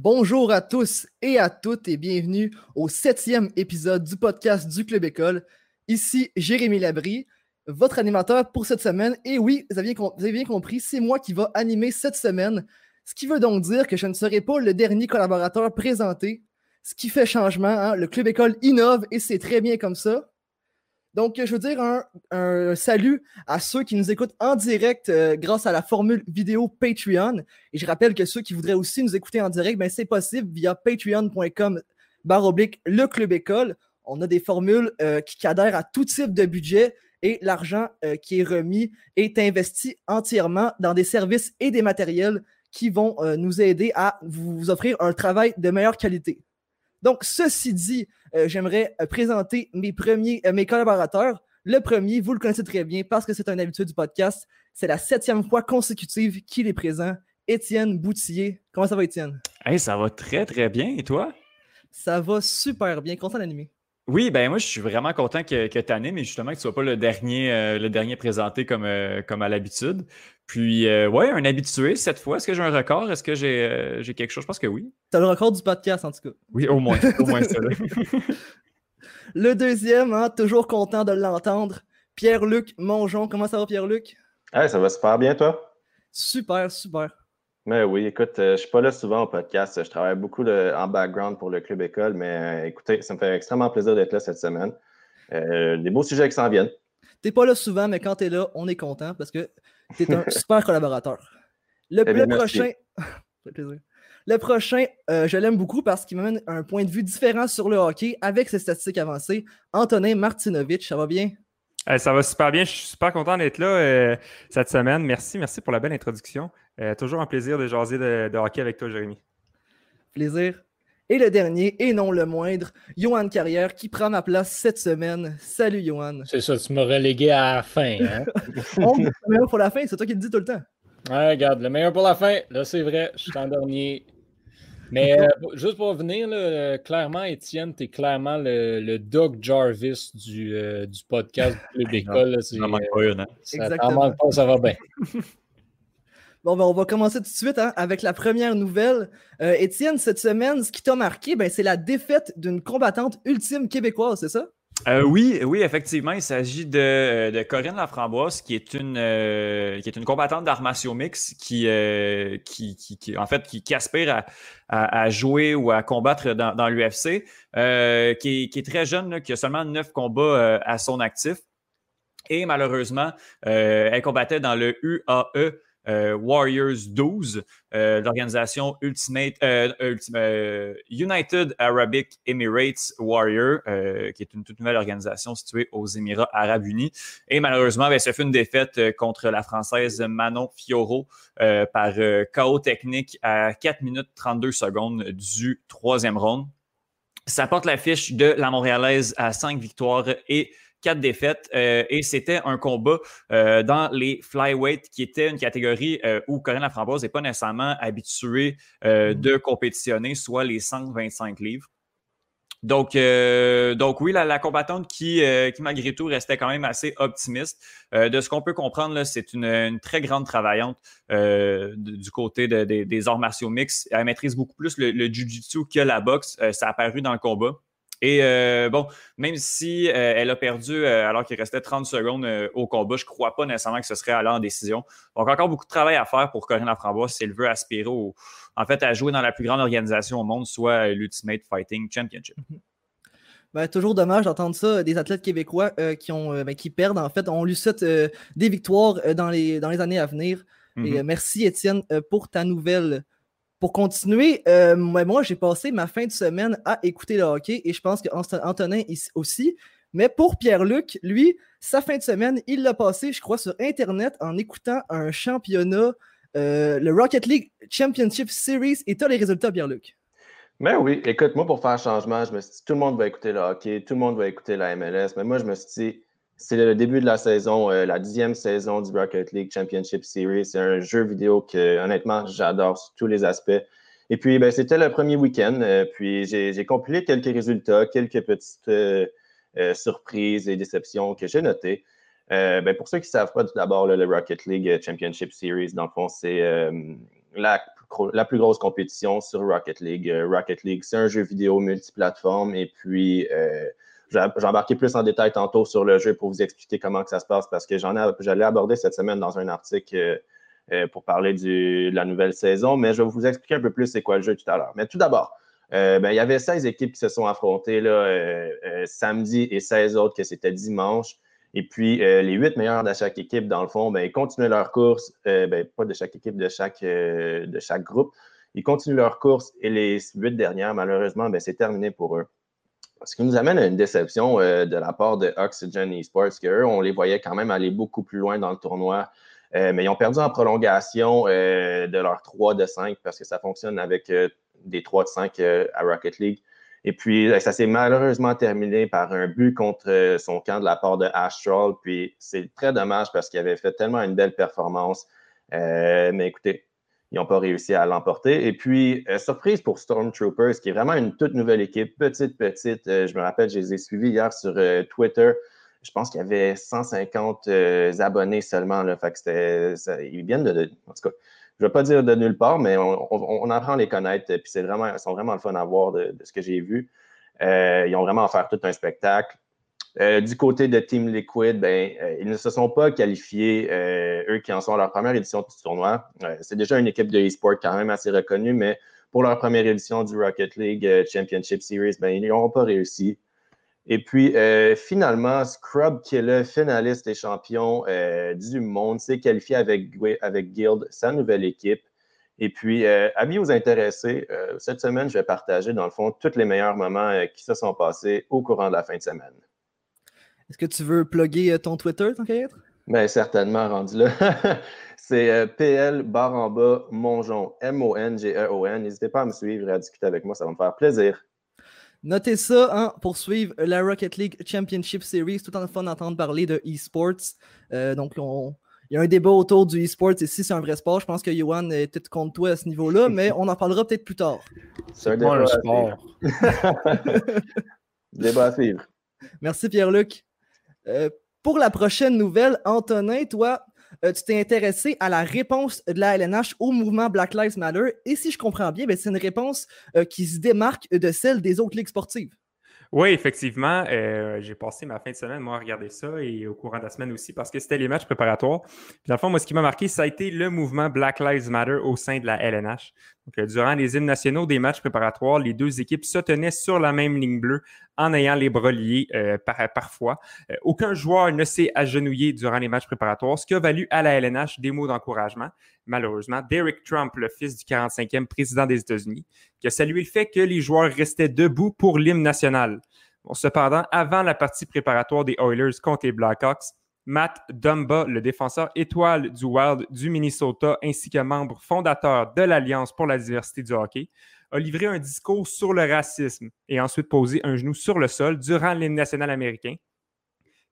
Bonjour à tous et à toutes et bienvenue au septième épisode du podcast du Club École. Ici Jérémy Labry, votre animateur pour cette semaine. Et oui, vous avez, bien compris, c'est moi qui va animer cette semaine. Ce qui veut donc dire que je ne serai pas le dernier collaborateur présenté. Ce qui fait changement, hein. le Club École innove et c'est très bien comme ça. Donc, je veux dire un, salut à ceux qui nous écoutent en direct euh, grâce à la formule vidéo Patreon. Et je rappelle que ceux qui voudraient aussi nous écouter en direct, ben, c'est possible via patreon.com oblique le club école. On a des formules euh, qui adhèrent à tout type de budget et l'argent euh, qui est remis est investi entièrement dans des services et des matériels qui vont nous aider à vous offrir un travail de meilleure qualité. Donc, ceci dit, j'aimerais euh, présenter mes premiers, euh, mes collaborateurs. Le premier, vous le connaissez très bien parce que c'est un habitué du podcast. C'est la septième fois consécutive qu'il est présent. Étienne Boutillier. Comment ça va, Étienne? Hey, ça va très, très bien. Et toi? Ça va super bien. Content d'animer. Oui, ben moi, je suis vraiment content que, que tu animes et justement que tu ne sois pas le dernier, le dernier présenté comme, comme à l'habitude. Puis, euh, ouais, un habitué cette fois. Est-ce que j'ai un record? Est-ce que j'ai quelque chose? Je pense que oui. Tu as le record du podcast, en tout cas. Oui, au moins. au moins ça. le deuxième, hein, toujours content de l'entendre. Pierre-Luc Mongeon. Comment ça va, Pierre-Luc? ça va super bien, toi? Super, super. Mais oui, écoute, je ne suis pas là souvent au podcast. Je travaille beaucoup en background pour le Club École, mais écoutez, ça me fait extrêmement plaisir d'être là cette semaine. Euh, des beaux sujets qui s'en viennent. Tu n'es pas là souvent, mais quand tu es là, on est content parce que tu es un super collaborateur. Le, eh prochain. Le prochain, euh, je l'aime beaucoup parce qu'il m'amène un point de vue différent sur le hockey avec ses statistiques avancées. Antonin Martinovitch, ça va bien? ça va super bien. Je suis super content d'être là euh, cette semaine. Merci, merci pour la belle introduction. Euh, toujours un plaisir de jaser de, hockey avec toi, Jérémy. Plaisir. Et le dernier, et non le moindre, Johan Carrière, qui prend ma place cette semaine. Salut, Johan. C'est ça, tu m'as relégué à la fin. Hein? le meilleur pour la fin, c'est toi qui le dis tout le temps. Ouais, regarde, le meilleur pour la fin. Là, c'est vrai, je suis en dernier. Mais euh, juste pour revenir, clairement, Étienne, tu es clairement le, Doug Jarvis du, euh, du podcast Club École. Ça manque pas une, hein? Ça manque pas, ça va bien. Bon, ben, on va commencer tout de suite hein, avec la première nouvelle. Euh, Étienne, cette semaine, ce qui t'a marqué, ben, c'est la défaite d'une combattante ultime québécoise, c'est ça? Euh, oui, oui, effectivement, il s'agit de, euh, Corinne Laframboise, qui est une, qui est une combattante d'armation mix qui, qui, qui, en fait, qui, aspire à, à, jouer ou à combattre dans, l'UFC, qui, est très jeune, qui a seulement neuf combats à son actif. Et malheureusement, elle combattait dans le UAE, Warriors 12, euh, l'organisation Ultimate, euh, United Arabic Emirates Warrior, qui est une toute nouvelle organisation située aux Émirats Arabes Unis. Et malheureusement, ben, ça fait une défaite contre la Française Manon Fioro par chaos technique à 4 minutes 32 secondes du troisième round. Ça porte la fiche de la Montréalaise à 5 victoires et quatre défaites. Euh, et c'était un combat euh, dans les flyweight, qui était une catégorie euh, où Corinne Laframboise n'est pas nécessairement habituée mm. de compétitionner, soit les 125 livres. Donc, donc oui, la, combattante qui, qui, malgré tout, restait quand même assez optimiste. de ce qu'on peut comprendre, c'est une, très grande travaillante du côté des arts martiaux mix. Elle maîtrise beaucoup plus le, le jiu-jitsu que la boxe. ça a apparu dans le combat. Et euh, bon, même si euh, elle a perdu euh, alors qu'il restait 30 secondes au combat, je ne crois pas nécessairement que ce serait aller en décision. Donc, encore beaucoup de travail à faire pour Corinne Laframboise si elle veut aspirer en fait, à jouer dans la plus grande organisation au monde, soit l'Ultimate Fighting Championship. Mhm. Ben, toujours dommage d'entendre ça, des athlètes québécois qui, ont, ben, qui perdent. En fait, on lui souhaite des victoires dans, les, dans les années à venir. Et mhm. merci, Étienne, pour ta nouvelle. Pour continuer, euh, moi, j'ai passé ma fin de semaine à écouter le hockey et je pense qu'Antonin aussi. Mais pour Pierre-Luc, lui, sa fin de semaine, il l'a passé, je crois, sur Internet en écoutant un championnat, euh, le Rocket League Championship Series. Et tu as les résultats, Pierre-Luc? Ben oui, écoute, moi, pour faire un changement, je me suis dit, tout le monde va écouter le hockey, tout le monde va écouter la MLS. Mais moi, je me suis dit, c'est le début de la saison, euh, la dixième saison du Rocket League Championship Series. C'est un jeu vidéo que, honnêtement, j'adore sur tous les aspects. Et puis, ben, c'était le premier week-end. Euh, puis, j'ai compilé quelques résultats, quelques petites euh, surprises et déceptions que j'ai notées. Ben, pour ceux qui ne savent pas, tout d'abord, le Rocket League Championship Series, dans le fond, c'est la la plus grosse compétition sur Rocket League. Rocket League, c'est un jeu vidéo multiplateforme et puis j'ai embarqué plus en détail tantôt sur le jeu pour vous expliquer comment que ça se passe parce que j'en ai, j'allais aborder cette semaine dans un article pour parler de la nouvelle saison, mais je vais vous expliquer un peu plus c'est quoi le jeu tout à l'heure. Mais tout d'abord, ben, il y avait 16 équipes qui se sont affrontées là, samedi et 16 autres que c'était dimanche. Et puis, euh, les huit meilleurs de chaque équipe, dans le fond, ben, ils continuent leur course, euh, ben, pas de chaque équipe, de chaque, euh, de chaque groupe. Ils continuent leur course et les huit dernières, malheureusement, ben, c'est terminé pour eux. Ce qui nous amène à une déception de la part de Oxygen Esports, qu'eux, on les voyait quand même aller beaucoup plus loin dans le tournoi. mais ils ont perdu en prolongation de leur 3 de 5 parce que ça fonctionne avec des 3 de 5 à Rocket League. Et puis, euh, ça s'est malheureusement terminé par un but contre euh, son camp de la part de Astral. Puis, c'est très dommage parce qu'il avait fait tellement une belle performance. Euh, mais écoutez, ils n'ont pas réussi à l'emporter. Et puis, surprise pour Stormtroopers, qui est vraiment une toute nouvelle équipe, petite, petite. je me rappelle, je les ai suivis hier sur Twitter. Je pense qu'il y avait 150 abonnés seulement. Ils viennent de, En tout cas, je ne vais pas dire de nulle part, mais on, apprend à les connaître. Puis c'est vraiment, ils sont vraiment le fun à voir de, ce que j'ai vu. Euh, ils ont vraiment offert tout un spectacle. Euh, du côté de Team Liquid, ben, euh, ils ne se sont pas qualifiés, eux qui en sont à leur première édition du tournoi. c'est déjà une équipe de e-sport quand même assez reconnue, mais pour leur première édition du Rocket League Championship Series, ben, ils n'auront pas réussi. Et puis, euh, finalement, Scrub, qui est le finaliste et champion euh, du monde, s'est qualifié avec, Guild, sa nouvelle équipe. Et puis, euh, avis aux intéressés, cette semaine, je vais partager, dans le fond, tous les meilleurs moments qui se sont passés au courant de la fin de semaine. Est-ce que tu veux plugger ton Twitter, tant qu'à Bien, certainement, rendu là. C'est PL barre en bas Mongeon, M-O-N-G-E-O-N. N'hésitez pas à me suivre et à discuter avec moi, ça va me faire plaisir. Notez ça hein, pour suivre la Rocket League Championship Series. Tout en fun d'entendre parler de e-sports. Euh, donc, il y a un débat autour du e-sports et si c'est un vrai sport. Je pense que Yohan est peut-être contre toi à ce niveau-là, mais on en parlera peut-être plus tard. C'est un débat sport. débat à suivre. Merci Pierre-Luc. Euh, pour la prochaine nouvelle, Antonin, toi, euh, tu t'es intéressé à la réponse de la LNH au mouvement Black Lives Matter. Et si je comprends bien, ben, c'est une réponse euh, qui se démarque de celle des autres ligues sportives. Oui, effectivement. Euh, j'ai passé ma fin de semaine, moi, à regarder ça et au courant de la semaine aussi parce que c'était les matchs préparatoires. Puis, dans le fond, moi, ce qui m'a marqué, ça a été le mouvement Black Lives Matter au sein de la LNH. Donc, durant les hymnes nationaux des matchs préparatoires, les deux équipes se tenaient sur la même ligne bleue en ayant les bras liés euh, par, parfois. Euh, aucun joueur ne s'est agenouillé durant les matchs préparatoires, ce qui a valu à la LNH des mots d'encouragement. Malheureusement, Derek Trump, le fils du 45e président des États-Unis, qui a salué le fait que les joueurs restaient debout pour l'hymne national. cependant, avant la partie préparatoire des Oilers contre les Blackhawks, Matt Dumba, le défenseur étoile du Wild du Minnesota, ainsi que membre fondateur de l'Alliance pour la diversité du hockey, a livré un discours sur le racisme et ensuite posé un genou sur le sol durant l'hymne national américain.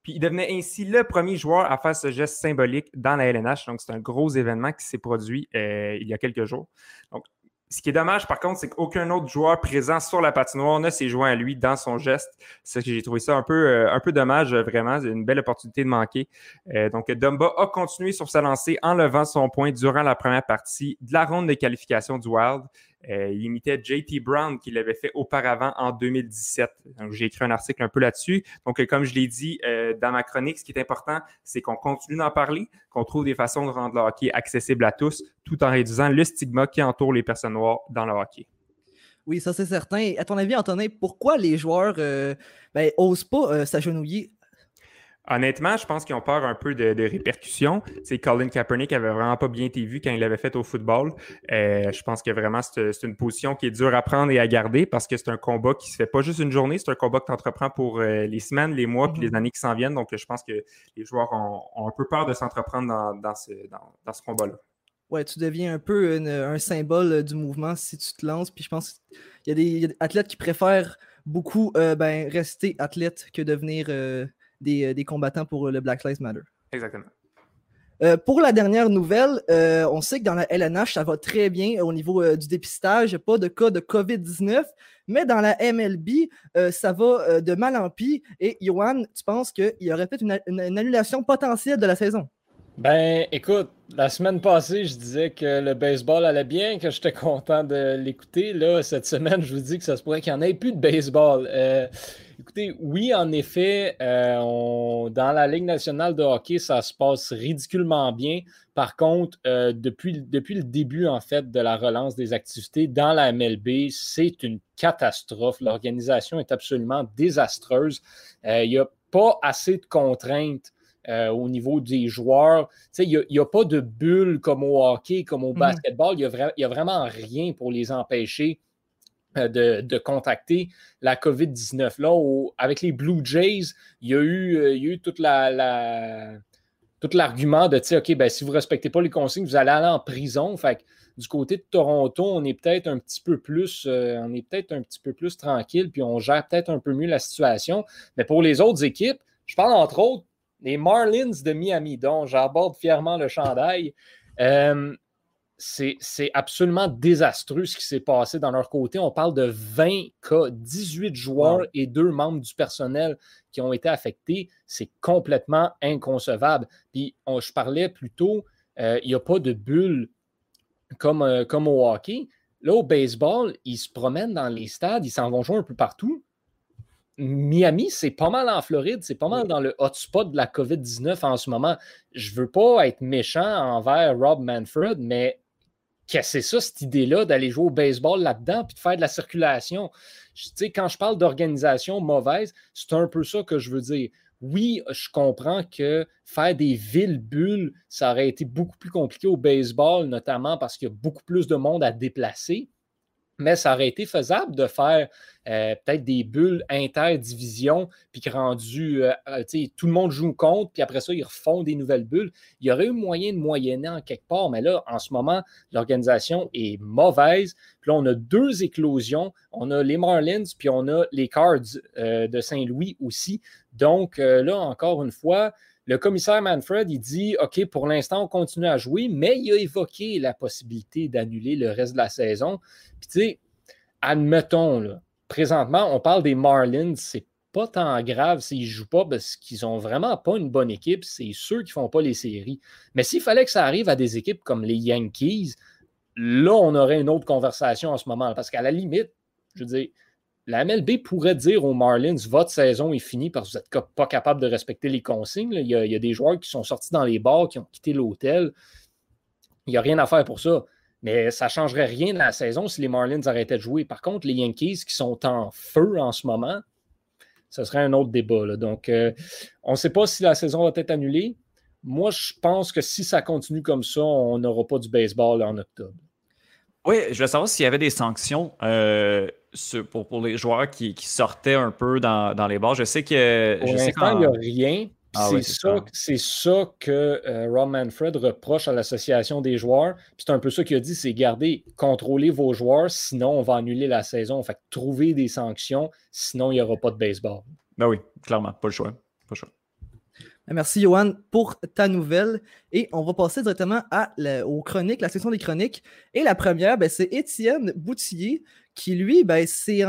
Puis il devenait ainsi le premier joueur à faire ce geste symbolique dans la LNH. Donc, c'est un gros événement qui s'est produit euh, il y a quelques jours. Donc, ce qui est dommage, par contre, c'est qu'aucun autre joueur présent sur la patinoire ne s'est joint à lui dans son geste. C'est que j'ai trouvé ça un peu, euh, un peu dommage, euh, vraiment. C'est une belle opportunité de manquer. Euh, donc, Dumba a continué sur sa lancée en levant son point durant la première partie de la ronde de qualification du Wild. Euh, il imitait JT Brown qui l'avait fait auparavant en 2017. Donc, j'ai écrit un article un peu là-dessus. Donc, comme je l'ai dit euh, dans ma chronique, ce qui est important, c'est qu'on continue d'en parler, qu'on trouve des façons de rendre le hockey accessible à tous, tout en réduisant le stigma qui entoure les personnes noires dans le hockey. Oui, ça c'est certain. À ton avis, Antonin, pourquoi les joueurs euh, ben, pas s'agenouiller Honnêtement, je pense qu'ils ont peur un peu de, répercussions. C'est Colin Kaepernick avait vraiment pas bien été vu quand il l'avait fait au football. Euh, je pense que vraiment c'est une position qui est dure à prendre et à garder parce que c'est un combat qui se fait pas juste une journée, c'est un combat que tu entreprends pour euh, les semaines, les mois, puis les mhm. années qui s'en viennent. Donc, je pense que les joueurs ont, un peu peur de s'entreprendre dans, ce, combat-là. Ouais, tu deviens un peu un symbole du mouvement si tu te lances. Puis je pense qu'il y, a des athlètes qui préfèrent beaucoup euh, ben, rester athlète que devenir euh, des, combattants pour le Black Lives Matter. Exactement. Euh, pour la dernière nouvelle, euh, on sait que dans la LNH, ça va très bien au niveau du dépistage, pas de cas de COVID-19, mais dans la MLB, ça va de mal en pis. Et Johan, tu penses qu'il y aurait peut-être une, annulation potentielle de la saison? Ben, écoute, La semaine passée, je disais que le baseball allait bien, que j'étais content de l'écouter. Là, cette semaine, je vous dis que ça se pourrait qu'il n'y en ait plus de baseball. Euh, écoutez, oui, en effet, euh, dans la Ligue nationale de hockey, ça se passe ridiculement bien. Par contre, euh, depuis, depuis le début, en fait, de la relance des activités dans la MLB, c'est une catastrophe. L'organisation est absolument désastreuse. Il n'y a pas assez de contraintes euh, au niveau des joueurs. Il n'y a, pas de bulle comme au hockey, comme au mhm. basketball. Il n'y a, vraiment rien pour les empêcher euh, de, contacter la COVID-19. Là, avec les Blue Jays, il y a eu, euh, eu toute la, tout l'argument de OK, ben, si vous ne respectez pas les consignes, vous allez aller en prison. Du côté de Toronto, on est peut-être un petit peu plus, on est peut-être un petit peu plus tranquille, puis on gère peut-être un peu mieux la situation. Mais pour les autres équipes, je parle entre autres les Marlins de Miami, dont j'aborde fièrement le chandail, euh, c'est absolument désastreux ce qui s'est passé dans leur côté. On parle de 20 cas, 18 joueurs et deux membres du personnel qui ont été affectés. C'est complètement inconcevable. Puis je parlais plus tôt, euh, il n'y a pas de bulle comme, euh, comme au hockey. Là, au baseball, ils se promènent dans les stades, ils s'en vont jouer un peu partout. Miami, c'est pas mal en Floride, c'est pas mal dans le hotspot de la COVID-19 en ce moment. Je veux pas être méchant envers Rob Manfred, mais c'est ça, cette idée-là, d'aller jouer au baseball là-dedans puis de faire de la circulation? Quand je parle d'organisation mauvaise, c'est un peu ça que je veux dire. Oui, je comprends que faire des villes bulles, ça aurait été beaucoup plus compliqué au baseball, notamment parce qu'il y a beaucoup plus de monde à déplacer mais ça aurait été faisable de faire euh, peut-être des bulles interdivision, puis que rendu, euh, euh, tout le monde joue compte, puis après ça, ils refont des nouvelles bulles. Il y aurait eu moyen de moyenner en quelque part, mais là, en ce moment, l'organisation est mauvaise. Puis là, on a deux éclosions. On a les Marlins, puis on a les Cards de Saint-Louis aussi. Donc, là, encore une fois, le commissaire Manfred, il dit OK, pour l'instant, on continue à jouer, mais il a évoqué la possibilité d'annuler le reste de la saison. Puis, tu admettons, là, présentement, on parle des Marlins, c'est pas tant grave s'ils jouent pas parce qu'ils n'ont vraiment pas une bonne équipe. C'est ceux qui font pas les séries. Mais s'il fallait que ça arrive à des équipes comme les Yankees, là, on aurait une autre conversation en ce moment. Parce qu'à la limite, je veux dire, la MLB pourrait dire aux Marlins votre saison est finie parce que vous n'êtes pas capable de respecter les consignes. Il y, a, des joueurs qui sont sortis dans les bars, qui ont quitté l'hôtel. Il n'y a rien à faire pour ça. Mais ça ne changerait rien dans la saison si les Marlins arrêtaient de jouer. Par contre, les Yankees qui sont en feu en ce moment, ce serait un autre débat. Donc, euh, on ne sait pas si la saison va être annulée. Moi, je pense que si ça continue comme ça, on n'aura pas du baseball en octobre. Oui, je veux savoir s'il y avait des sanctions. Euh, pour, pour, les joueurs qui, qui, sortaient un peu dans, dans, les bars. Je sais que. Pour l'instant, il n'y a rien. Ah c'est ça, ça, que euh, Rob Manfred reproche à l'association des joueurs. C'est un peu ça qu'il a dit, c'est garder, contrôler vos joueurs, sinon on va annuler la saison. Fait trouver des sanctions, sinon il n'y aura pas de baseball. Ben oui, clairement, pas le choix. Pas le choix. Merci, Johan, pour ta nouvelle. Et on va passer directement à aux chroniques, la section des chroniques. Et la première, ben, c'est Étienne Boutillier qui, lui, ben, s'est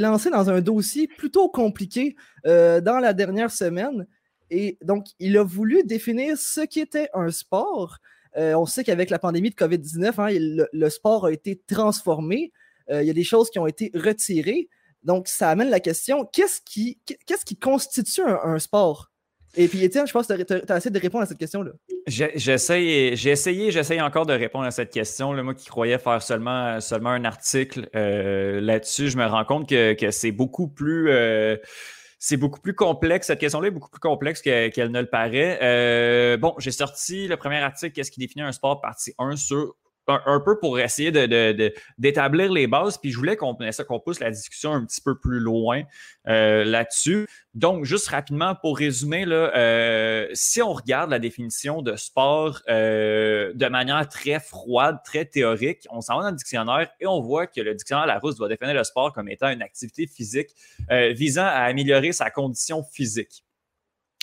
lancé dans un dossier plutôt compliqué euh, dans la dernière semaine. Et donc, il a voulu définir ce qui était un sport. Euh, on sait qu'avec la pandémie de COVID-19, hein, le, sport a été transformé. Euh, il y a des choses qui ont été retirées. Donc, ça amène la question qu'est-ce qui, qu'est-ce qui constitue un sport? Et puis, Étienne, je pense que tu as, essayé de répondre à cette question-là. J'ai essayé, j'essaye encore de répondre à cette question. Là, moi qui croyais faire seulement, seulement un article euh, là-dessus, je me rends compte que, c'est beaucoup plus. Euh, c'est beaucoup plus complexe. Cette question-là est beaucoup plus complexe qu'elle ne le paraît. Euh, bon, j'ai sorti le premier article, Qu'est-ce qui définit un sport, partie 1 sur un, peu pour essayer d'établir de, les bases. Puis je voulais qu'on qu'on pousse la discussion un petit peu plus loin euh, là-dessus. Donc, juste rapidement pour résumer, là, euh, si on regarde la définition de sport euh, de manière très froide, très théorique, on s'en va dans le dictionnaire et on voit que le dictionnaire Larousse va définir le sport comme étant une activité physique visant à améliorer sa condition physique.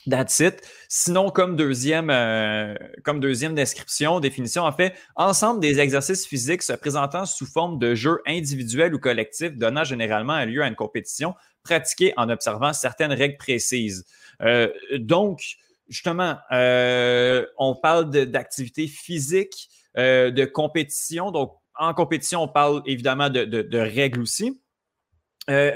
That's. Sinon, comme deuxième, euh, comme deuxième description, définition, en fait, ensemble des exercices physiques se présentant sous forme de jeux individuels ou collectifs, donnant généralement lieu à une compétition pratiquée en observant certaines règles précises. Euh, donc, justement, on parle d'activité physique, de compétition. Donc, en compétition, on parle évidemment de, règles aussi.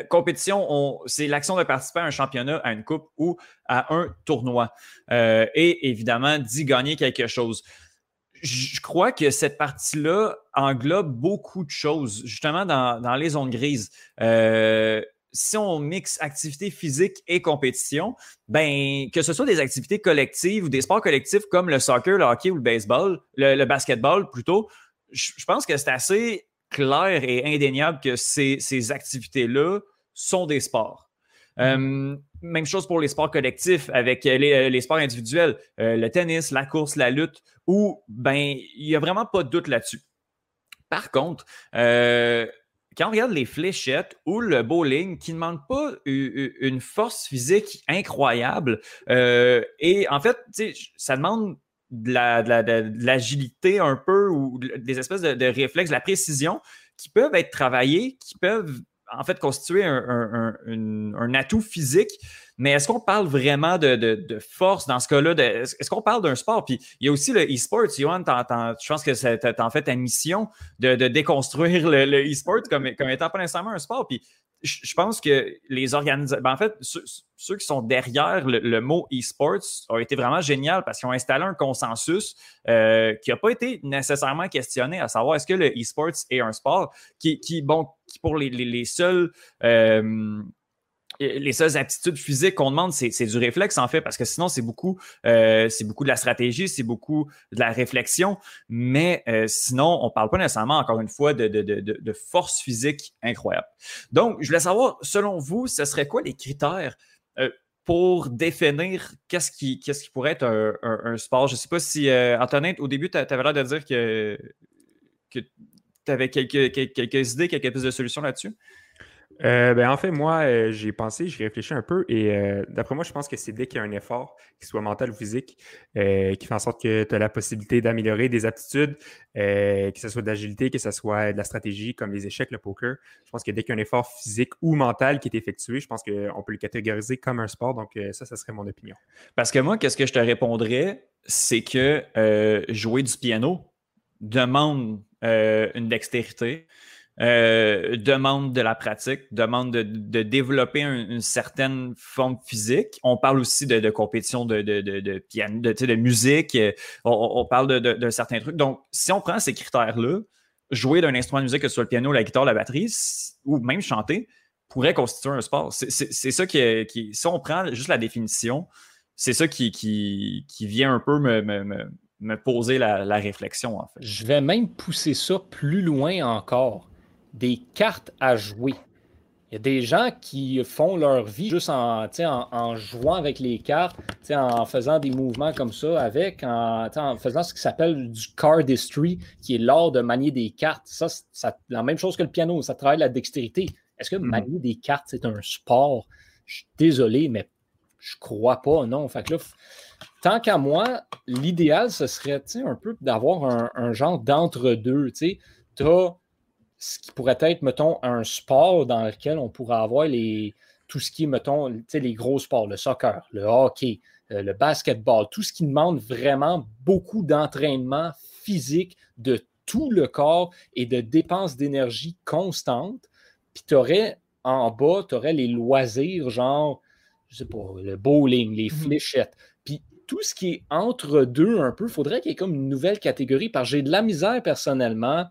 Compétition, c'est l'action de participer à un championnat, à une coupe ou à un tournoi. et évidemment, d'y gagner quelque chose je crois que cette partie-là englobe beaucoup de choses, justement dans, les zones grises. Euh, si on mixe activité physique et compétition, ben que ce soit des activités collectives ou des sports collectifs comme le soccer, le hockey ou le baseball, le, basketball plutôt, je, pense que c'est assez clair et indéniable que ces, ces activités-là sont des sports. Mm-hmm. Euh, même chose pour les sports collectifs avec les, les sports individuels, euh, le tennis, la course, la lutte où, ben, il n'y a vraiment pas de doute là-dessus. Par contre, euh, quand on regarde les fléchettes ou le bowling, qui ne demandent pas une force physique incroyable, euh, et en fait, ça demande de l'agilité un peu ou des espèces de, réflexes, de la précision qui peuvent être travaillés, qui peuvent en fait constituer un, atout physique. Mais est-ce qu'on parle vraiment de, force dans ce cas-là? Est-ce qu'on parle d'un sport? Puis il y a aussi le e-sport. Johan, je pense que c'est en fait ta mission de, déconstruire le, e-sport comme, comme étant pas nécessairement un sport. Puis je pense que les organisateurs, ben, en fait, ceux, qui sont derrière le, mot e-sports ont été vraiment géniaux parce qu'ils ont installé un consensus euh, qui n'a pas été nécessairement questionné, à savoir est-ce que le e-sports est un sport qui, qui bon, qui pour les, les, seuls euh, les seules aptitudes physiques qu'on demande, c'est du réflexe, en fait, parce que sinon, c'est beaucoup, euh, beaucoup de la stratégie, c'est beaucoup de la réflexion. Mais euh, sinon, on ne parle pas nécessairement, encore une fois, de, force physique incroyable. Donc, je voulais savoir, selon vous, ce serait quoi les critères euh, pour définir qu'est-ce qui, pourrait être un, sport? Je ne sais pas si, Antonin, au début, tu avais l'air de dire que, que tu avais quelques, quelques idées, quelques pistes de solutions là-dessus. Euh, ben, en fait, moi, euh, j'ai pensé, j'ai réfléchi un peu et euh, d'après moi, je pense que c'est dès qu'il y a un effort, qu'il soit mental ou physique, qui fait en sorte que tu as la possibilité d'améliorer des aptitudes, que ce soit d'agilité, que ce soit de la stratégie, comme les échecs, le poker. Je pense que dès qu'il y a un effort physique ou mental qui est effectué, je pense qu'on peut le catégoriser comme un sport. Donc, ça, ça serait mon opinion. Parce que moi, qu'est-ce que je te répondrais, c'est que jouer du piano demande une dextérité. Euh, demande de la pratique, demande de, développer une certaine forme physique. On parle aussi de, compétition de, de, piano, de, musique. Euh, on, parle de, certains trucs. Donc, si on prend ces critères-là, jouer d'un instrument de musique, que ce soit le piano, la guitare, la batterie, ou même chanter, pourrait constituer un sport. C'est ça qui, Si on prend juste la définition, c'est ça qui, qui, vient un peu me, poser la, la, réflexion, en fait. Je vais même pousser ça plus loin encore des cartes à jouer. Il y a des gens qui font leur vie juste en, en, jouant avec les cartes, en faisant des mouvements comme ça avec, en, faisant ce qui s'appelle du cardistry, qui est l'art de manier des cartes. Ça, c'est la même chose que le piano, ça travaille la dextérité. Est-ce que mhm. manier des cartes, c'est un sport? Je suis désolé, mais je crois pas, non. Fait que là, tant qu'à moi, l'idéal, ce serait un peu d'avoir un, un, genre d'entre-deux. Tu as ce qui pourrait être, mettons, un sport dans lequel on pourrait avoir les, tout ce qui est, mettons, les gros sports, le soccer, le hockey, euh, le basketball, tout ce qui demande vraiment beaucoup d'entraînement physique de tout le corps et de dépenses d'énergie constantes. Puis tu aurais en bas, tu aurais les loisirs, genre, je sais pas, le bowling, les mhm. fléchettes. Puis tout ce qui est entre deux un peu, il faudrait qu'il y ait comme une nouvelle catégorie, parce que j'ai de la misère personnellement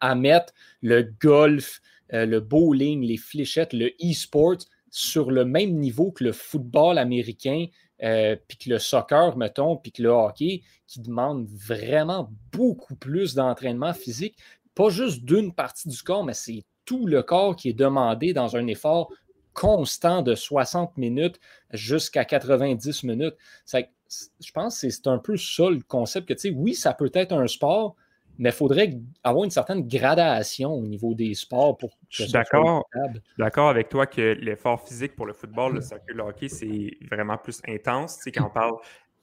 à mettre le golf, euh, le bowling, les fléchettes, le e-sport sur le même niveau que le football américain, euh, puis que le soccer, mettons, puis que le hockey, qui demande vraiment beaucoup plus d'entraînement physique, pas juste d'une partie du corps, mais c'est tout le corps qui est demandé dans un effort constant de 60 minutes jusqu'à 90 minutes. je pense que c'est un peu ça le concept que, tu sais, oui, ça peut être un sport, mais il faudrait avoir une certaine gradation au niveau des sports pour que Je suis d'accord, d'accord avec toi que l'effort physique pour le football, le soccer, le hockey, c'est vraiment plus intense, tu quand on parle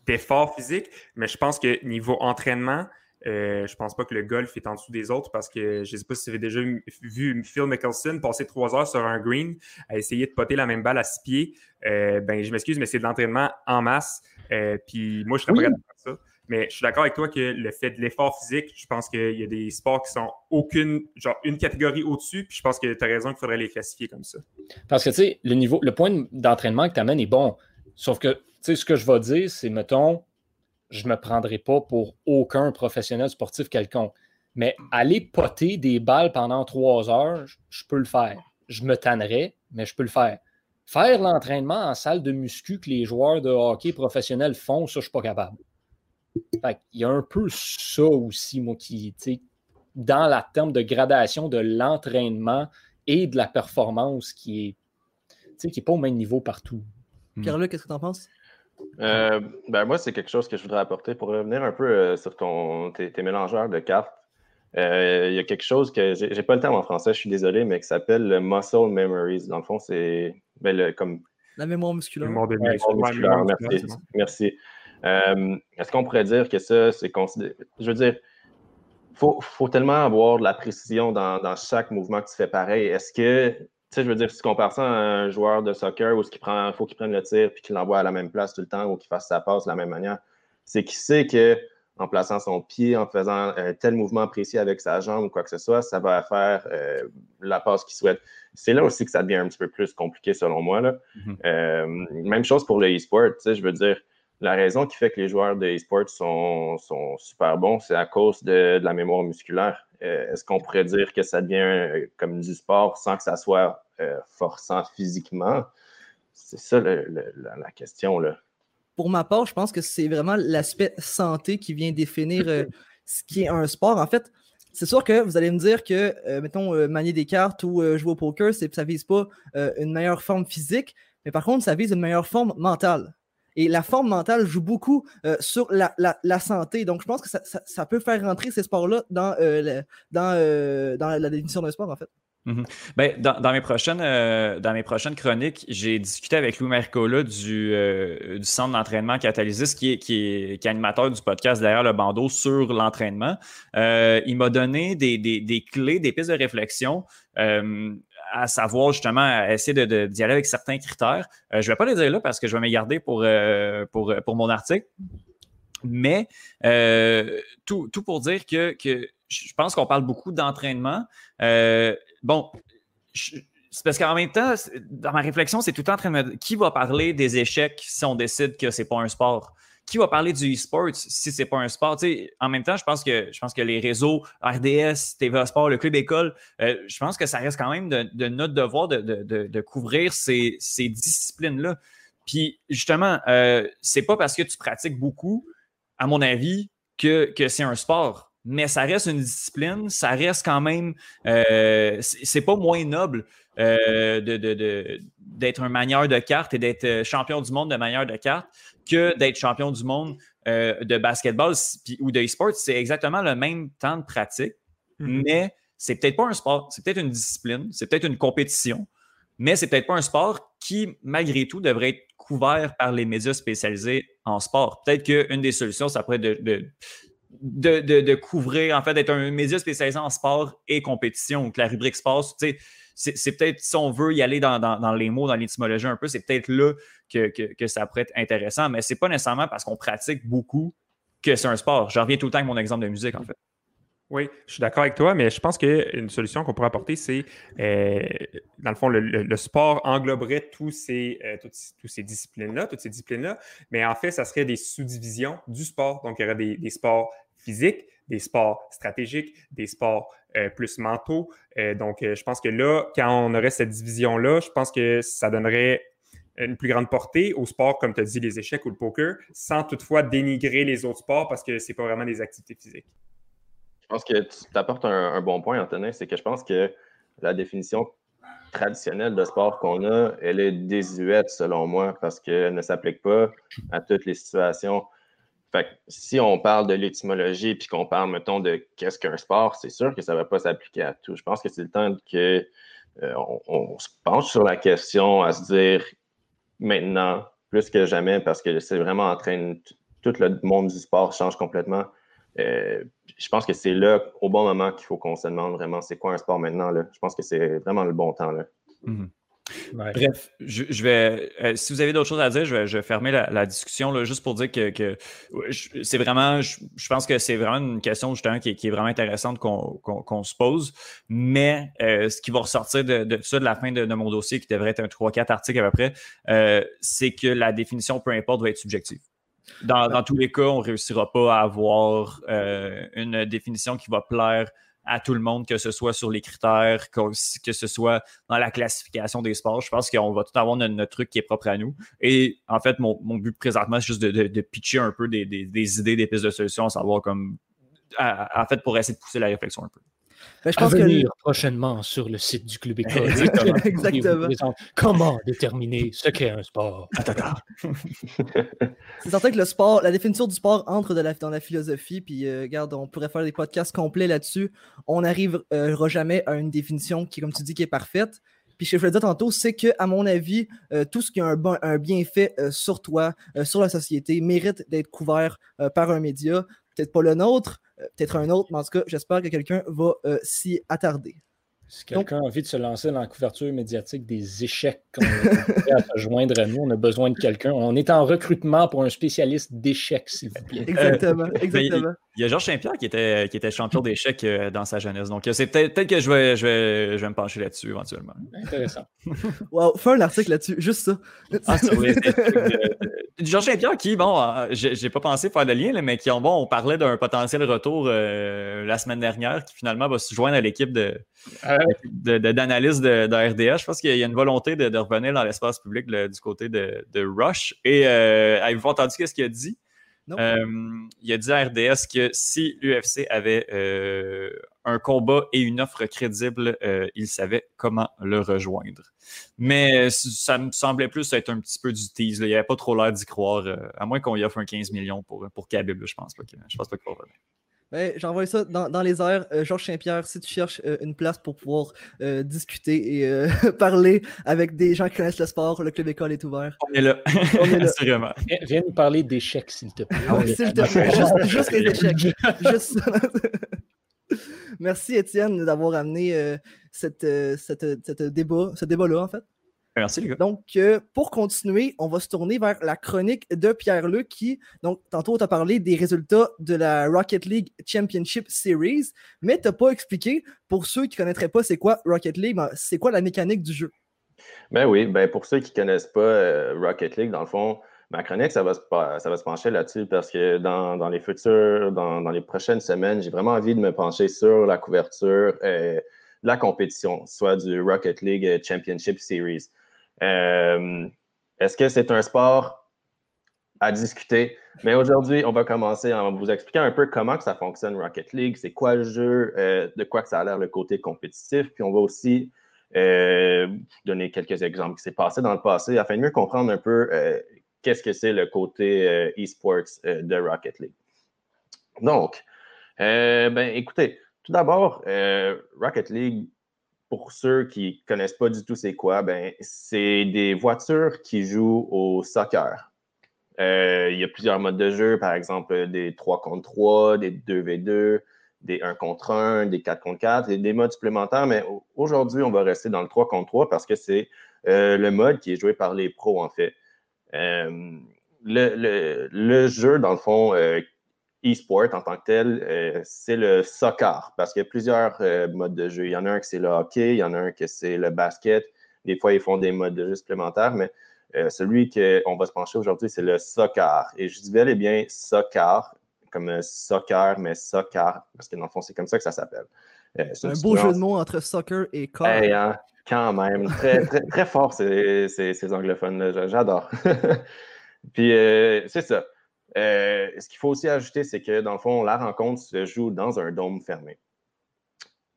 d'effort physique, mais je pense que niveau entraînement, euh, je pense pas que le golf est en dessous des autres parce que je ne sais pas si vous avez déjà vu Phil Mickelson passer trois heures sur un green à essayer de poter la même balle à six pieds. Euh, ben, je m'excuse, mais c'est de l'entraînement en masse. Euh, puis moi, je serais pas capable de faire ça. Mais je suis d'accord avec toi que le fait de l'effort physique, je pense qu'il y a des sports qui sont aucune, genre une catégorie au-dessus, puis je pense que tu as raison qu'il faudrait les classifier comme ça. Parce que, tu sais, le niveau, le point d'entraînement que tu amènes est bon. Sauf que, tu sais, ce que je vais dire, c'est, mettons, je ne me prendrai pas pour aucun professionnel sportif quelconque. Mais aller poter des balles pendant trois heures, je peux le faire. Je me tannerai, mais je peux le faire. Faire l'entraînement en salle de muscu que les joueurs de hockey professionnels font, ça, je ne suis pas capable. Il y a un peu ça aussi, moi, qui, dans la terme de gradation de l'entraînement et de la performance qui est, qui n'est pas au même niveau partout. Pierre-Luc, qu'est-ce que tu en penses? Euh, ben moi, c'est quelque chose que je voudrais apporter pour revenir un peu euh, sur ton, tes, mélangeurs de cartes. Euh, il y a quelque chose que j'ai pas le terme en français, je suis désolé, mais qui s'appelle le muscle memories. Dans le fond, c'est ben, comme. La mémoire musculaire. La mémoire musculaire, merci. merci. Est-ce qu'on pourrait dire que ça, c'est considéré. Je veux dire, il faut, faut, tellement avoir de la précision dans, dans chaque mouvement que tu fais pareil. Est-ce que sais, je veux dire, si tu compares ça à un joueur de soccer où il prend, faut qu'il prenne le tir puis qu'il l'envoie à la même place tout le temps ou qu'il fasse sa passe de la même manière, c'est qu'il sait que en plaçant son pied, en faisant un tel mouvement précis avec sa jambe ou quoi que ce soit, ça va faire euh, la passe qu'il souhaite. C'est là aussi que ça devient un petit peu plus compliqué selon moi. Là. Mm-hmm. Euh, même chose pour le e-sport. Je veux dire, la raison qui fait que les joueurs de e-sport sont, sont, super bons, c'est à cause de, la mémoire musculaire. Euh, est-ce qu'on pourrait dire que ça devient comme du sport sans que ça soit euh, forçant physiquement? C'est ça la, question. Là. Pour ma part, je pense que c'est vraiment l'aspect santé qui vient définir euh, ce qui est un sport. En fait, c'est sûr que vous allez me dire que, euh, mettons, manier des cartes ou jouer au poker, ça ne vise pas une meilleure forme physique, mais par contre, ça vise une meilleure forme mentale. Et la forme mentale joue beaucoup sur la, santé. Donc, je pense que ça, peut faire rentrer ces sports-là dans, dans, dans la définition d'un sport, en fait. Mhm. Ben, dans, mes prochaines, euh, chroniques, j'ai discuté avec Louis Mercola du, euh, centre d'entraînement Catalysis, qui est, animateur du podcast derrière le bandeau sur l'entraînement. Euh, il m'a donné des, clés, des pistes de réflexion à savoir justement à essayer de, de, d'y aller avec certains critères. je ne vais pas les dire là parce que je vais me garder pour, pour, pour mon article. Mais tout, tout, pour dire que, que je pense qu'on parle beaucoup d'entraînement. Euh, bon, c'est parce qu'en même temps, dans ma réflexion, c'est tout le temps en train de me qui va parler des échecs si on décide que c'est pas un sport? Qui va parler du e-sport si c'est pas un sport? en même temps, je pense que je pense que les réseaux RDS, TVA Sport, le Club École, euh, je pense que ça reste quand même de, notre devoir de, couvrir ces, disciplines-là. Puis justement, euh, c'est pas parce que tu pratiques beaucoup, à mon avis, que, que c'est un sport mais ça reste une discipline, ça reste quand même, euh, c'est pas moins noble euh, d'être un manieur de cartes et d'être euh, champion du monde de manière de cartes que d'être champion du monde de basketball ou de e-sport. C'est exactement le même temps de pratique, mm-hmm. mais c'est peut-être pas un sport, c'est peut-être une discipline, c'est peut-être une compétition, mais c'est peut-être pas un sport qui, malgré tout, devrait être couvert par les médias spécialisés en sport. Peut-être qu'une des solutions, ça pourrait être de de, couvrir, en fait, d'être un média spécialisé en sport et compétition. Donc, la rubrique sport, c'est peut-être, si on veut y aller dans, les mots, dans l'étymologie un peu, c'est peut-être là que, ça pourrait être intéressant, mais c'est pas nécessairement parce qu'on pratique beaucoup que c'est un sport. Je reviens tout le temps avec mon exemple de musique, en fait. Oui, je suis d'accord avec toi, mais je pense qu'une solution qu'on pourrait apporter, c'est, euh, dans le fond, le, sport engloberait tous ces, euh, toutes, ces disciplines-là, toutes ces disciplines-là, mais en fait, ça serait des sous-divisions du sport. Donc, il y aurait des, sports physiques, des sports stratégiques, des sports plus mentaux. donc, je pense que là, quand on aurait cette division-là, je pense que ça donnerait une plus grande portée au sport, comme tu as dit, les échecs ou le poker, sans toutefois dénigrer les autres sports parce que ce n'est pas vraiment des activités physiques. Je pense que tu t'apportes un, bon point, Antonin, c'est que je pense que la définition traditionnelle de sport qu'on a, elle est désuète selon moi parce qu'elle ne s'applique pas à toutes les situations. Fait si on parle de l'étymologie puis qu'on parle, mettons, de qu'est-ce qu'un sport, c'est sûr que ça ne va pas s'appliquer à tout. Je pense que c'est le temps que euh, on, se penche sur la question à se dire maintenant, plus que jamais, parce que c'est vraiment en train tout le monde du sport change complètement. Euh, je pense que c'est là, au bon moment, qu'il faut qu'on se demande vraiment c'est quoi un sport maintenant. Là. Je pense que c'est vraiment le bon temps. Là. Bref, je, vais. Euh, si vous avez d'autres choses à dire, je vais, fermer la, discussion là, juste pour dire que, c'est vraiment. Je, pense que c'est vraiment une question justement qui, est vraiment intéressante qu'on se pose. Mais euh, ce qui va ressortir de, de, ça de la fin de, mon dossier, qui devrait être un 3-4 articles à peu près, euh, c'est que la définition, peu importe, va être subjective. Dans, tous les cas, on ne réussira pas à avoir une définition qui va plaire à tout le monde, que ce soit sur les critères, que, ce soit dans la classification des sports. Je pense qu'on va tout avoir notre, truc qui est propre à nous. Et en fait, mon, but présentement, c'est juste de, pitcher un peu des, idées, des pistes de solutions, à savoir comme, en fait, pour essayer de pousser la réflexion un peu. Ben, je pense que prochainement sur le site du Club École. Exactement. Comment déterminer ce qu'est un sport? c'est certain que le sport, la définition du sport entre dans la philosophie, puis euh, regarde, on pourrait faire des podcasts complets là-dessus. On n'arrivera euh, jamais à une définition qui, comme tu dis, qui est parfaite. Puis ce que je voulais dire tantôt, c'est que, à mon avis, euh, tout ce qui a un, bon, un bienfait sur toi, sur la société, mérite d'être couvert par un média. Peut-être pas le nôtre, euh, peut-être un autre, mais en tout cas, j'espère que quelqu'un va euh, s'y attarder. Si quelqu'un a envie de se lancer dans la couverture médiatique des échecs qu'on à se joindre à nous, on a besoin de quelqu'un. On est en recrutement pour un spécialiste d'échecs, s'il vous plaît. Exactement, exactement. Il y a Georges Saint-Pierre qui était, qui était champion d'échecs euh, dans sa jeunesse. Donc, c'est peut-être que je vais, je, vais, je vais me pencher là-dessus éventuellement. Intéressant. wow, fais un article là-dessus, juste ça. Ah, Georges Saint-Pierre qui, bon, euh, j'ai pas pensé faire de lien, mais qui, bon, on parlait d'un potentiel retour euh, la semaine dernière qui finalement va se joindre à l'équipe de, d'analyse de, de, RDS. Je pense qu'il y a une volonté de, revenir dans l'espace public du côté de, Rush. Et avez-vous entendu ce qu'il a dit? Euh, il a dit à RDS que si l'UFC avait euh, un combat et une offre crédible, euh, il savait comment le rejoindre. Mais ça me semblait plus être un petit peu du tease. Il n'y avait pas trop l'air d'y croire, à moins qu'on y offre un 15 millions pour, pour Khabib. Je pense pas je pense pas qu'il va revenir. Ben, j'envoie ça dans, les airs. Euh, Georges Saint-Pierre, si tu cherches euh, une place pour pouvoir euh, discuter et parler avec des gens qui connaissent le sport, le club école est ouvert. On est là. On est là. Viens nous parler d'échecs, s'il te plaît. Ah s'il te plaît. Juste, les échecs. juste Merci, Étienne, d'avoir amené cette, cette, débat, ce débat-là, en fait. Merci, les gars. Donc, euh, pour continuer, on va se tourner vers la chronique de Pierre-Luc qui, donc, tantôt, tu as parlé des résultats de la Rocket League Championship Series, mais tu n'as pas expliqué, pour ceux qui ne connaîtraient pas c'est quoi Rocket League, ben, c'est quoi la mécanique du jeu? Ben oui, ben pour ceux qui ne connaissent pas euh, Rocket League, dans le fond, ma chronique, ça va se, pencher là-dessus parce que dans, les futurs, dans, les prochaines semaines, j'ai vraiment envie de me pencher sur la couverture euh, de la compétition, soit du Rocket League Championship Series. Euh, est-ce que c'est un sport à discuter? Mais aujourd'hui, on va commencer en vous expliquer un peu comment que ça fonctionne Rocket League, c'est quoi le jeu, euh, de quoi ça a l'air le côté compétitif, puis on va aussi euh, donner quelques exemples qui s'est passé dans le passé afin de mieux comprendre un peu qu'est-ce que c'est le côté e-sports de Rocket League? Donc, ben, écoutez, tout d'abord, Rocket League, pour ceux qui ne connaissent pas du tout c'est quoi, ben, c'est des voitures qui jouent au soccer. Euh, il y a plusieurs modes de jeu, par exemple des 3 contre 3, des 2v2, des 1 contre 1, des 4 contre 4, et des modes supplémentaires. Mais aujourd'hui, on va rester dans le 3 contre 3 parce que c'est euh, le mode qui est joué par les pros, en fait. Euh, le, le, jeu, dans le fond, e-sport en tant que tel, euh, c'est le soccer parce qu'il y a plusieurs euh, modes de jeu. Il y en a un qui c'est le hockey, il y en a un qui c'est le basket. Des fois, ils font des modes de jeu supplémentaires, mais euh, celui qu'on va se pencher aujourd'hui, c'est le soccer. Et je dis bel et bien soccer, comme soccer, mais soccer, parce que dans le fond, c'est comme ça que ça s'appelle. un beau jeu de mots entre soccer et car. Hein, quand même, très, très, très fort ces, ces anglophones-là, j'adore. Puis c'est ça. Euh, ce qu'il faut aussi ajouter, c'est que dans le fond, la rencontre se joue dans un dôme fermé.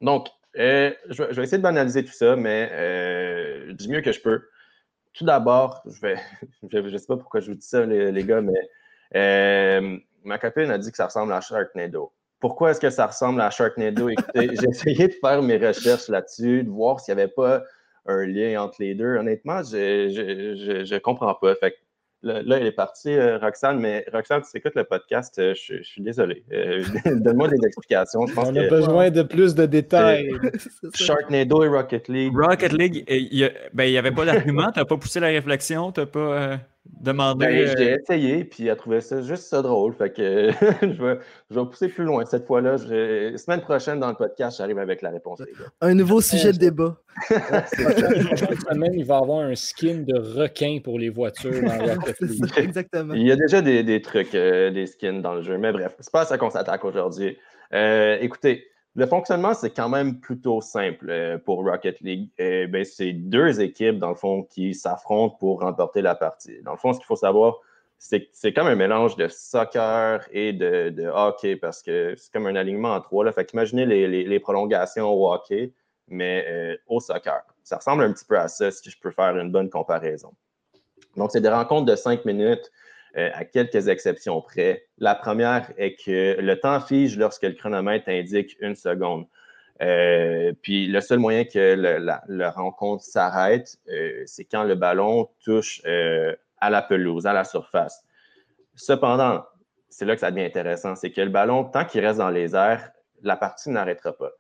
Donc, euh, je, vais, essayer de banaliser tout ça, mais euh, du mieux que je peux. Tout d'abord, je ne sais pas pourquoi je vous dis ça, les, gars, mais ma copine a dit que ça ressemble à Sharknado. Pourquoi est-ce que ça ressemble à Sharknado? Écoutez, j'ai essayé de faire mes recherches là-dessus, de voir s'il n'y avait pas un lien entre les deux. Honnêtement, je ne comprends pas. Fait Là, elle est partie, euh, Roxane, mais Roxane, tu écoutes le podcast, euh, je, suis désolé. Euh, donne-moi des explications. On a besoin de plus de détails. Sharknado et Rocket League. Rocket League, il n'y ben, avait pas d'argument, tu n'as pas poussé la réflexion, tu n'as pas Ben, j'ai essayé, puis elle trouvait ça juste ça drôle. Fait que je, vais, je, vais, pousser plus loin. Cette fois-là, semaine prochaine dans le podcast, j'arrive avec la réponse. Un nouveau sujet de débat. Semaine, il va y avoir un skin de requin pour les voitures dans. Exactement. Il y a déjà des, des trucs, euh, des skins dans le jeu, mais bref, c'est pas à ça qu'on s'attaque aujourd'hui. Euh, écoutez, le fonctionnement, c'est quand même plutôt simple euh, pour Rocket League. ben, c'est deux équipes, dans le fond, qui s'affrontent pour remporter la partie. Dans le fond, ce qu'il faut savoir, c'est c'est comme un mélange de soccer et de, hockey parce que c'est comme un alignement en trois. Là. Fait qu'imaginez les, les, les, prolongations au hockey, mais au soccer. Ça ressemble un petit peu à ça, si je peux faire une bonne comparaison. Donc, c'est des rencontres de cinq minutes, euh, à quelques exceptions près. La première est que le temps fige lorsque le chronomètre indique une seconde. Euh, puis le seul moyen que la, rencontre s'arrête, euh, c'est quand le ballon touche à la pelouse, à la surface. Cependant, c'est là que ça devient intéressant, c'est que le ballon, tant qu'il reste dans les airs, la partie n'arrêtera pas.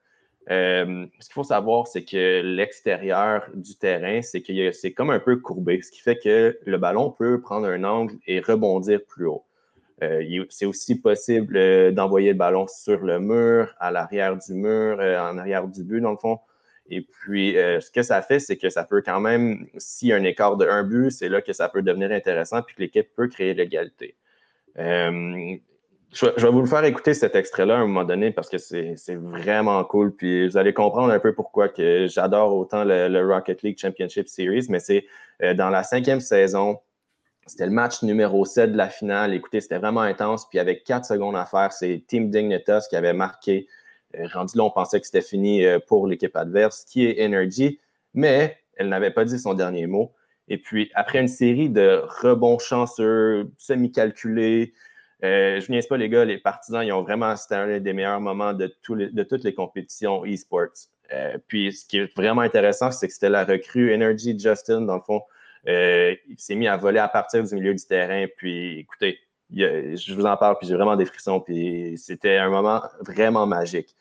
Euh, ce qu'il faut savoir, c'est que l'extérieur du terrain, c'est que c'est comme un peu courbé, ce qui fait que le ballon peut prendre un angle et rebondir plus haut. Euh, c'est aussi possible euh, d'envoyer le ballon sur le mur, à l'arrière du mur, en arrière du but, dans le fond. Et puis, ce que ça fait, c'est que ça peut quand même, s'il y a un écart de un but, c'est là que ça peut devenir intéressant, puis que l'équipe peut créer l'égalité. Je, vais vous le faire écouter cet extrait-là à un moment donné parce que c'est vraiment cool. Puis vous allez comprendre un peu pourquoi que j'adore autant le, Rocket League Championship Series. Mais c'est euh, dans la cinquième saison, c'était le match numéro 7 de la finale. Écoutez, c'était vraiment intense. Puis avec quatre secondes à faire, c'est Team Dignitas qui avait marqué. Euh, rendu là, on pensait que c'était fini euh, pour l'équipe adverse, qui est Energy. Mais elle n'avait pas dit son dernier mot. Et puis, après une série de rebonds chanceux, semi-calculés, euh, je ne pas, les gars, les partisans, ils ont vraiment, c'était un des meilleurs moments de, toutes les compétitions e-sports. Euh, puis, ce qui est vraiment intéressant, c'est que c'était la recrue Energy Justin, dans le fond. Euh, il s'est mis à voler à partir du milieu du terrain. Puis, écoutez, je vous en parle, puis j'ai vraiment des frissons. Puis, c'était un moment vraiment magique.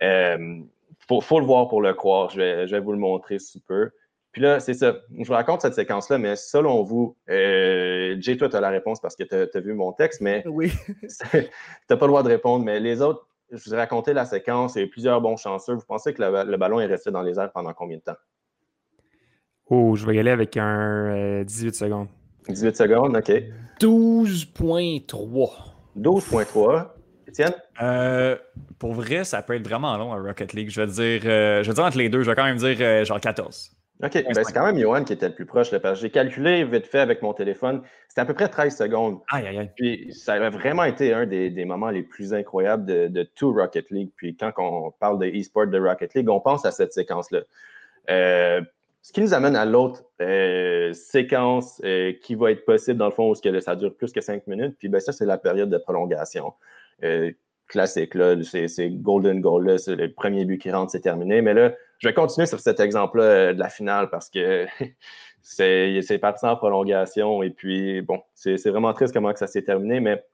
Il faut, faut, le voir pour le croire. Je vais, je vais vous le montrer sous peu. Puis là, c'est ça. Je vous raconte cette séquence-là, mais selon vous, euh, Jay, toi, tu as la réponse parce que tu as, vu mon texte, mais oui. tu n'as pas le droit de répondre. Mais les autres, je vous ai raconté la séquence, eu plusieurs bons chanceux. Vous pensez que le, ballon est resté dans les airs pendant combien de temps? Oh, je vais y aller avec un 18 euh, secondes. 18 secondes, OK. 12.3. 12.3. Étienne? Euh, pour vrai, ça peut être vraiment long à Rocket League. Je vais dire, euh, je vais dire entre les deux, je vais quand même dire genre 14. OK. Ben, c'est quand même Johan qui était le plus proche. j'ai calculé vite fait avec mon téléphone. C'était à peu près 13 secondes. Aïe, aïe, aïe. Puis ça a vraiment été un des, moments les plus incroyables de, tout Rocket League. Puis quand on parle de e-sport de Rocket League, on pense à cette séquence-là. Euh, ce qui nous amène à l'autre euh, séquence euh, qui va être possible, dans le fond, où ça dure plus que 5 minutes. Puis ben, ça, c'est la période de prolongation classique. Là, c'est, golden goal. Là, c'est le premier but qui rentre, c'est terminé. Mais là, je vais continuer sur cet exemple-là euh, de la finale parce que c'est, c'est parti en prolongation. Et puis, bon, c'est, vraiment triste comment que ça s'est terminé. Mais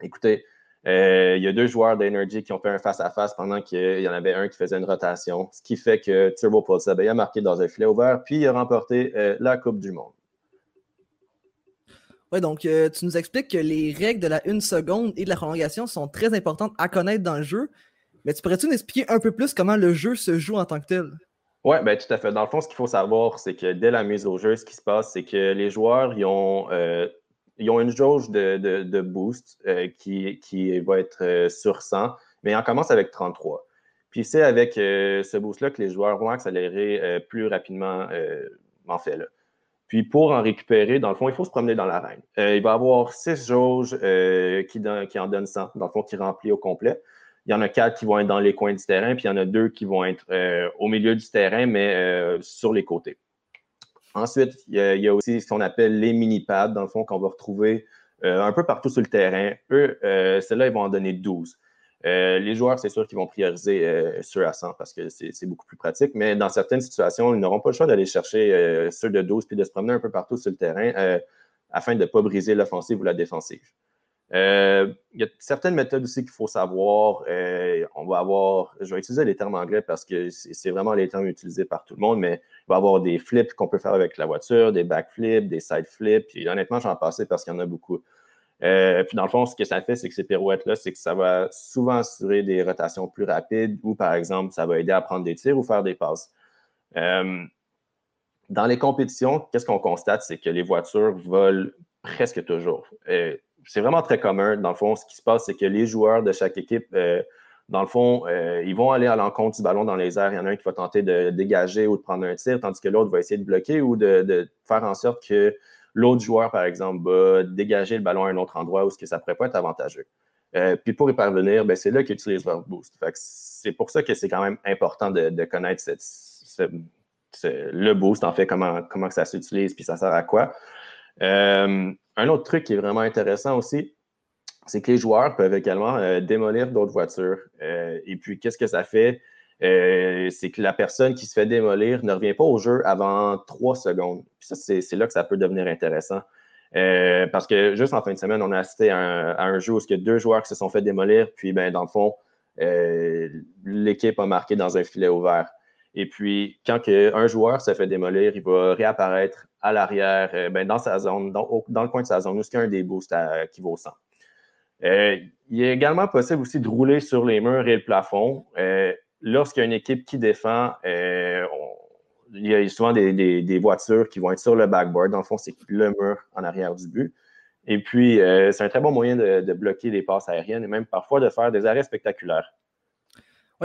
écoutez, euh, il y a deux joueurs d'Energy qui ont fait un face-à-face pendant qu'il y en avait un qui faisait une rotation, ce qui fait que Turbo Pulse a marqué dans un filet ouvert, puis il a remporté euh, la Coupe du Monde. Ouais, donc euh, tu nous expliques que les règles de la une seconde et de la prolongation sont très importantes à connaître dans le jeu. Mais tu pourrais-tu nous expliquer un peu plus comment le jeu se joue en tant que tel? Oui, ben, tout à fait. Dans le fond, ce qu'il faut savoir, c'est que dès la mise au jeu, ce qui se passe, c'est que les joueurs ils ont, euh, ont une jauge de, boost euh, qui, qui va être sur 100, mais on commence avec 33. Puis c'est avec ce boost-là que les joueurs vont accélérer plus rapidement, en fait. Là. Puis pour en récupérer, dans le fond, il faut se promener dans l'arène. Euh, il va y avoir six jauges euh, qui, en donnent 100, dans le fond, qui remplit au complet. Il y en a quatre qui vont être dans les coins du terrain, puis il y en a deux qui vont être euh, au milieu du terrain, mais sur les côtés. Ensuite, il y, a, aussi ce qu'on appelle les mini-pads, dans le fond, qu'on va retrouver un peu partout sur le terrain. Eux, ceux-là, ils vont en donner 12. Euh, les joueurs, c'est sûr qu'ils vont prioriser euh, ceux à 100 parce que c'est beaucoup plus pratique, mais dans certaines situations, ils n'auront pas le choix d'aller chercher euh, ceux de 12 puis de se promener un peu partout sur le terrain afin de ne pas briser l'offensive ou la défensive. Il y a certaines méthodes aussi qu'il faut savoir. On va avoir, je vais utiliser les termes anglais parce que c'est vraiment les termes utilisés par tout le monde, mais il va y avoir des flips qu'on peut faire avec la voiture, des backflips, des side flips. Puis honnêtement, j'en passais parce qu'il y en a beaucoup. Euh, puis dans le fond, ce que ça fait, c'est que ces pirouettes-là, c'est que ça va souvent assurer des rotations plus rapides ou par exemple, ça va aider à prendre des tirs ou faire des passes. dans les compétitions, qu'est-ce qu'on constate, c'est que les voitures volent presque toujours c'est vraiment très commun. Dans le fond, ce qui se passe, c'est que les joueurs de chaque équipe, euh, dans le fond, euh, ils vont aller à l'encontre du ballon dans les airs. Il y en a un qui va tenter de dégager ou de prendre un tir, tandis que l'autre va essayer de bloquer ou de, faire en sorte que l'autre joueur, par exemple, va dégager le ballon à un autre endroit où ce que ça ne pourrait pas être avantageux. Euh, puis pour y parvenir, ben, c'est là qu'ils utilisent leur boost. C'est pour ça que c'est quand même important de, connaître le boost, en fait, comment, comment ça s'utilise, puis ça sert à quoi. Euh, un autre truc qui est vraiment intéressant aussi, c'est que les joueurs peuvent également euh, démolir d'autres voitures. Et puis, qu'est-ce que ça fait? C'est que la personne qui se fait démolir ne revient pas au jeu avant trois secondes. Ça, c'est là que ça peut devenir intéressant. parce que juste en fin de semaine, on a assisté à un, jeu où il y a deux joueurs qui se sont fait démolir, puis ben, dans le fond, l'équipe a marqué dans un filet ouvert. Et puis, quand un joueur se fait démolir, il va réapparaître à l'arrière, euh, ben, dans sa zone, dans, le coin de sa zone, où il y a un des boosts qui vaut 100. Euh, il est également possible aussi de rouler sur les murs et le plafond. Euh, lorsqu'il y a une équipe qui défend, il y a souvent des, voitures qui vont être sur le backboard. Dans le fond, c'est le mur en arrière du but. Et puis, c'est un très bon moyen de, bloquer les passes aériennes et même parfois de faire des arrêts spectaculaires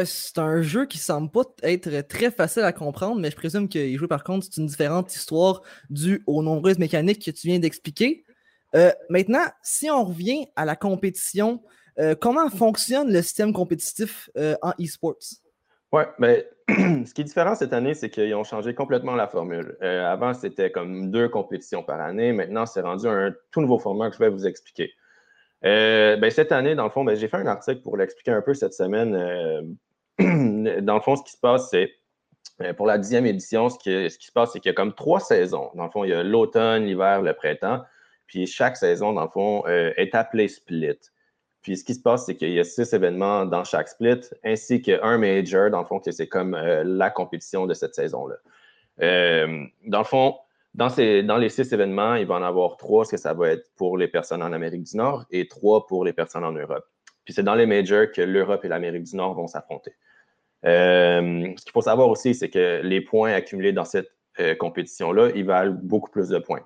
c'est un jeu qui semble pas être très facile à comprendre, mais je présume qu'il joue par contre, c'est une différente histoire due aux nombreuses mécaniques que tu viens d'expliquer. Euh, maintenant, si on revient à la compétition, euh, comment fonctionne le système compétitif euh, en e-sports? Oui, mais ce qui est différent cette année, c'est qu'ils ont changé complètement la formule. avant, c'était comme deux compétitions par année. Maintenant, c'est rendu un tout nouveau format que je vais vous expliquer. Ben, cette année, dans le fond, ben, j'ai fait un article pour l'expliquer un peu cette semaine dans le fond, ce qui se passe, c'est euh, pour la dixième édition, ce qui, se passe, c'est qu'il y a comme trois saisons. Dans le fond, il y a l'automne, l'hiver, le printemps. Puis chaque saison, dans le fond, euh, est appelée split. Puis ce qui se passe, c'est qu'il y a six événements dans chaque split, ainsi qu'un major, dans le fond, que c'est comme euh, la compétition de cette saison-là. dans le fond, dans, les six événements, il va en avoir trois, parce que ça va être pour les personnes en Amérique du Nord et trois pour les personnes en Europe. Puis c'est dans les majors que l'Europe et l'Amérique du Nord vont s'affronter. Euh, ce qu'il faut savoir aussi, c'est que les points accumulés dans cette euh, compétition-là, ils valent beaucoup plus de points.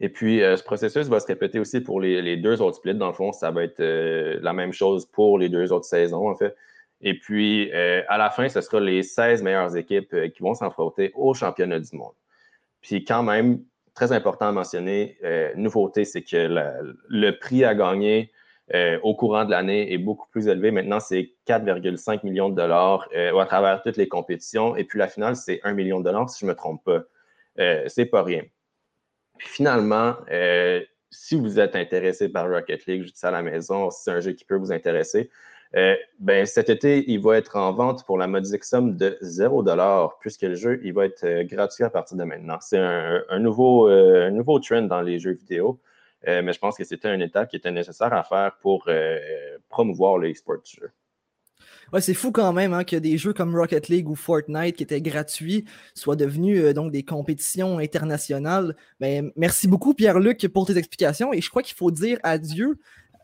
Et puis, euh, ce processus va se répéter aussi pour les, deux autres splits. Dans le fond, ça va être la même chose pour les deux autres saisons, en fait. Et puis, à la fin, ce sera les 16 meilleures équipes qui vont s'affronter au championnat du monde. Puis, quand même, très important à mentionner, nouveauté, c'est que le prix à gagner euh, au courant de l'année est beaucoup plus élevé. Maintenant, c'est 4,5 millions de dollars euh, à travers toutes les compétitions. Et puis la finale, c'est 1 million de dollars, si je ne me trompe pas. Euh, c'est pas rien. Puis finalement, si vous êtes intéressé par Rocket League, je dis ça à la maison, si c'est un jeu qui peut vous intéresser, ben, cet été, il va être en vente pour la modique somme de 0 puisque le jeu, il va être gratuit à partir de maintenant. C'est un, nouveau, un nouveau trend dans les jeux vidéo. Euh, mais je pense que c'était une étape qui était nécessaire à faire pour euh, promouvoir le e-sport du jeu. Ouais, c'est fou quand même hein, que des jeux comme Rocket League ou Fortnite qui étaient gratuits soient devenus euh, donc des compétitions internationales. Ben, merci beaucoup Pierre-Luc pour tes explications et je crois qu'il faut dire adieu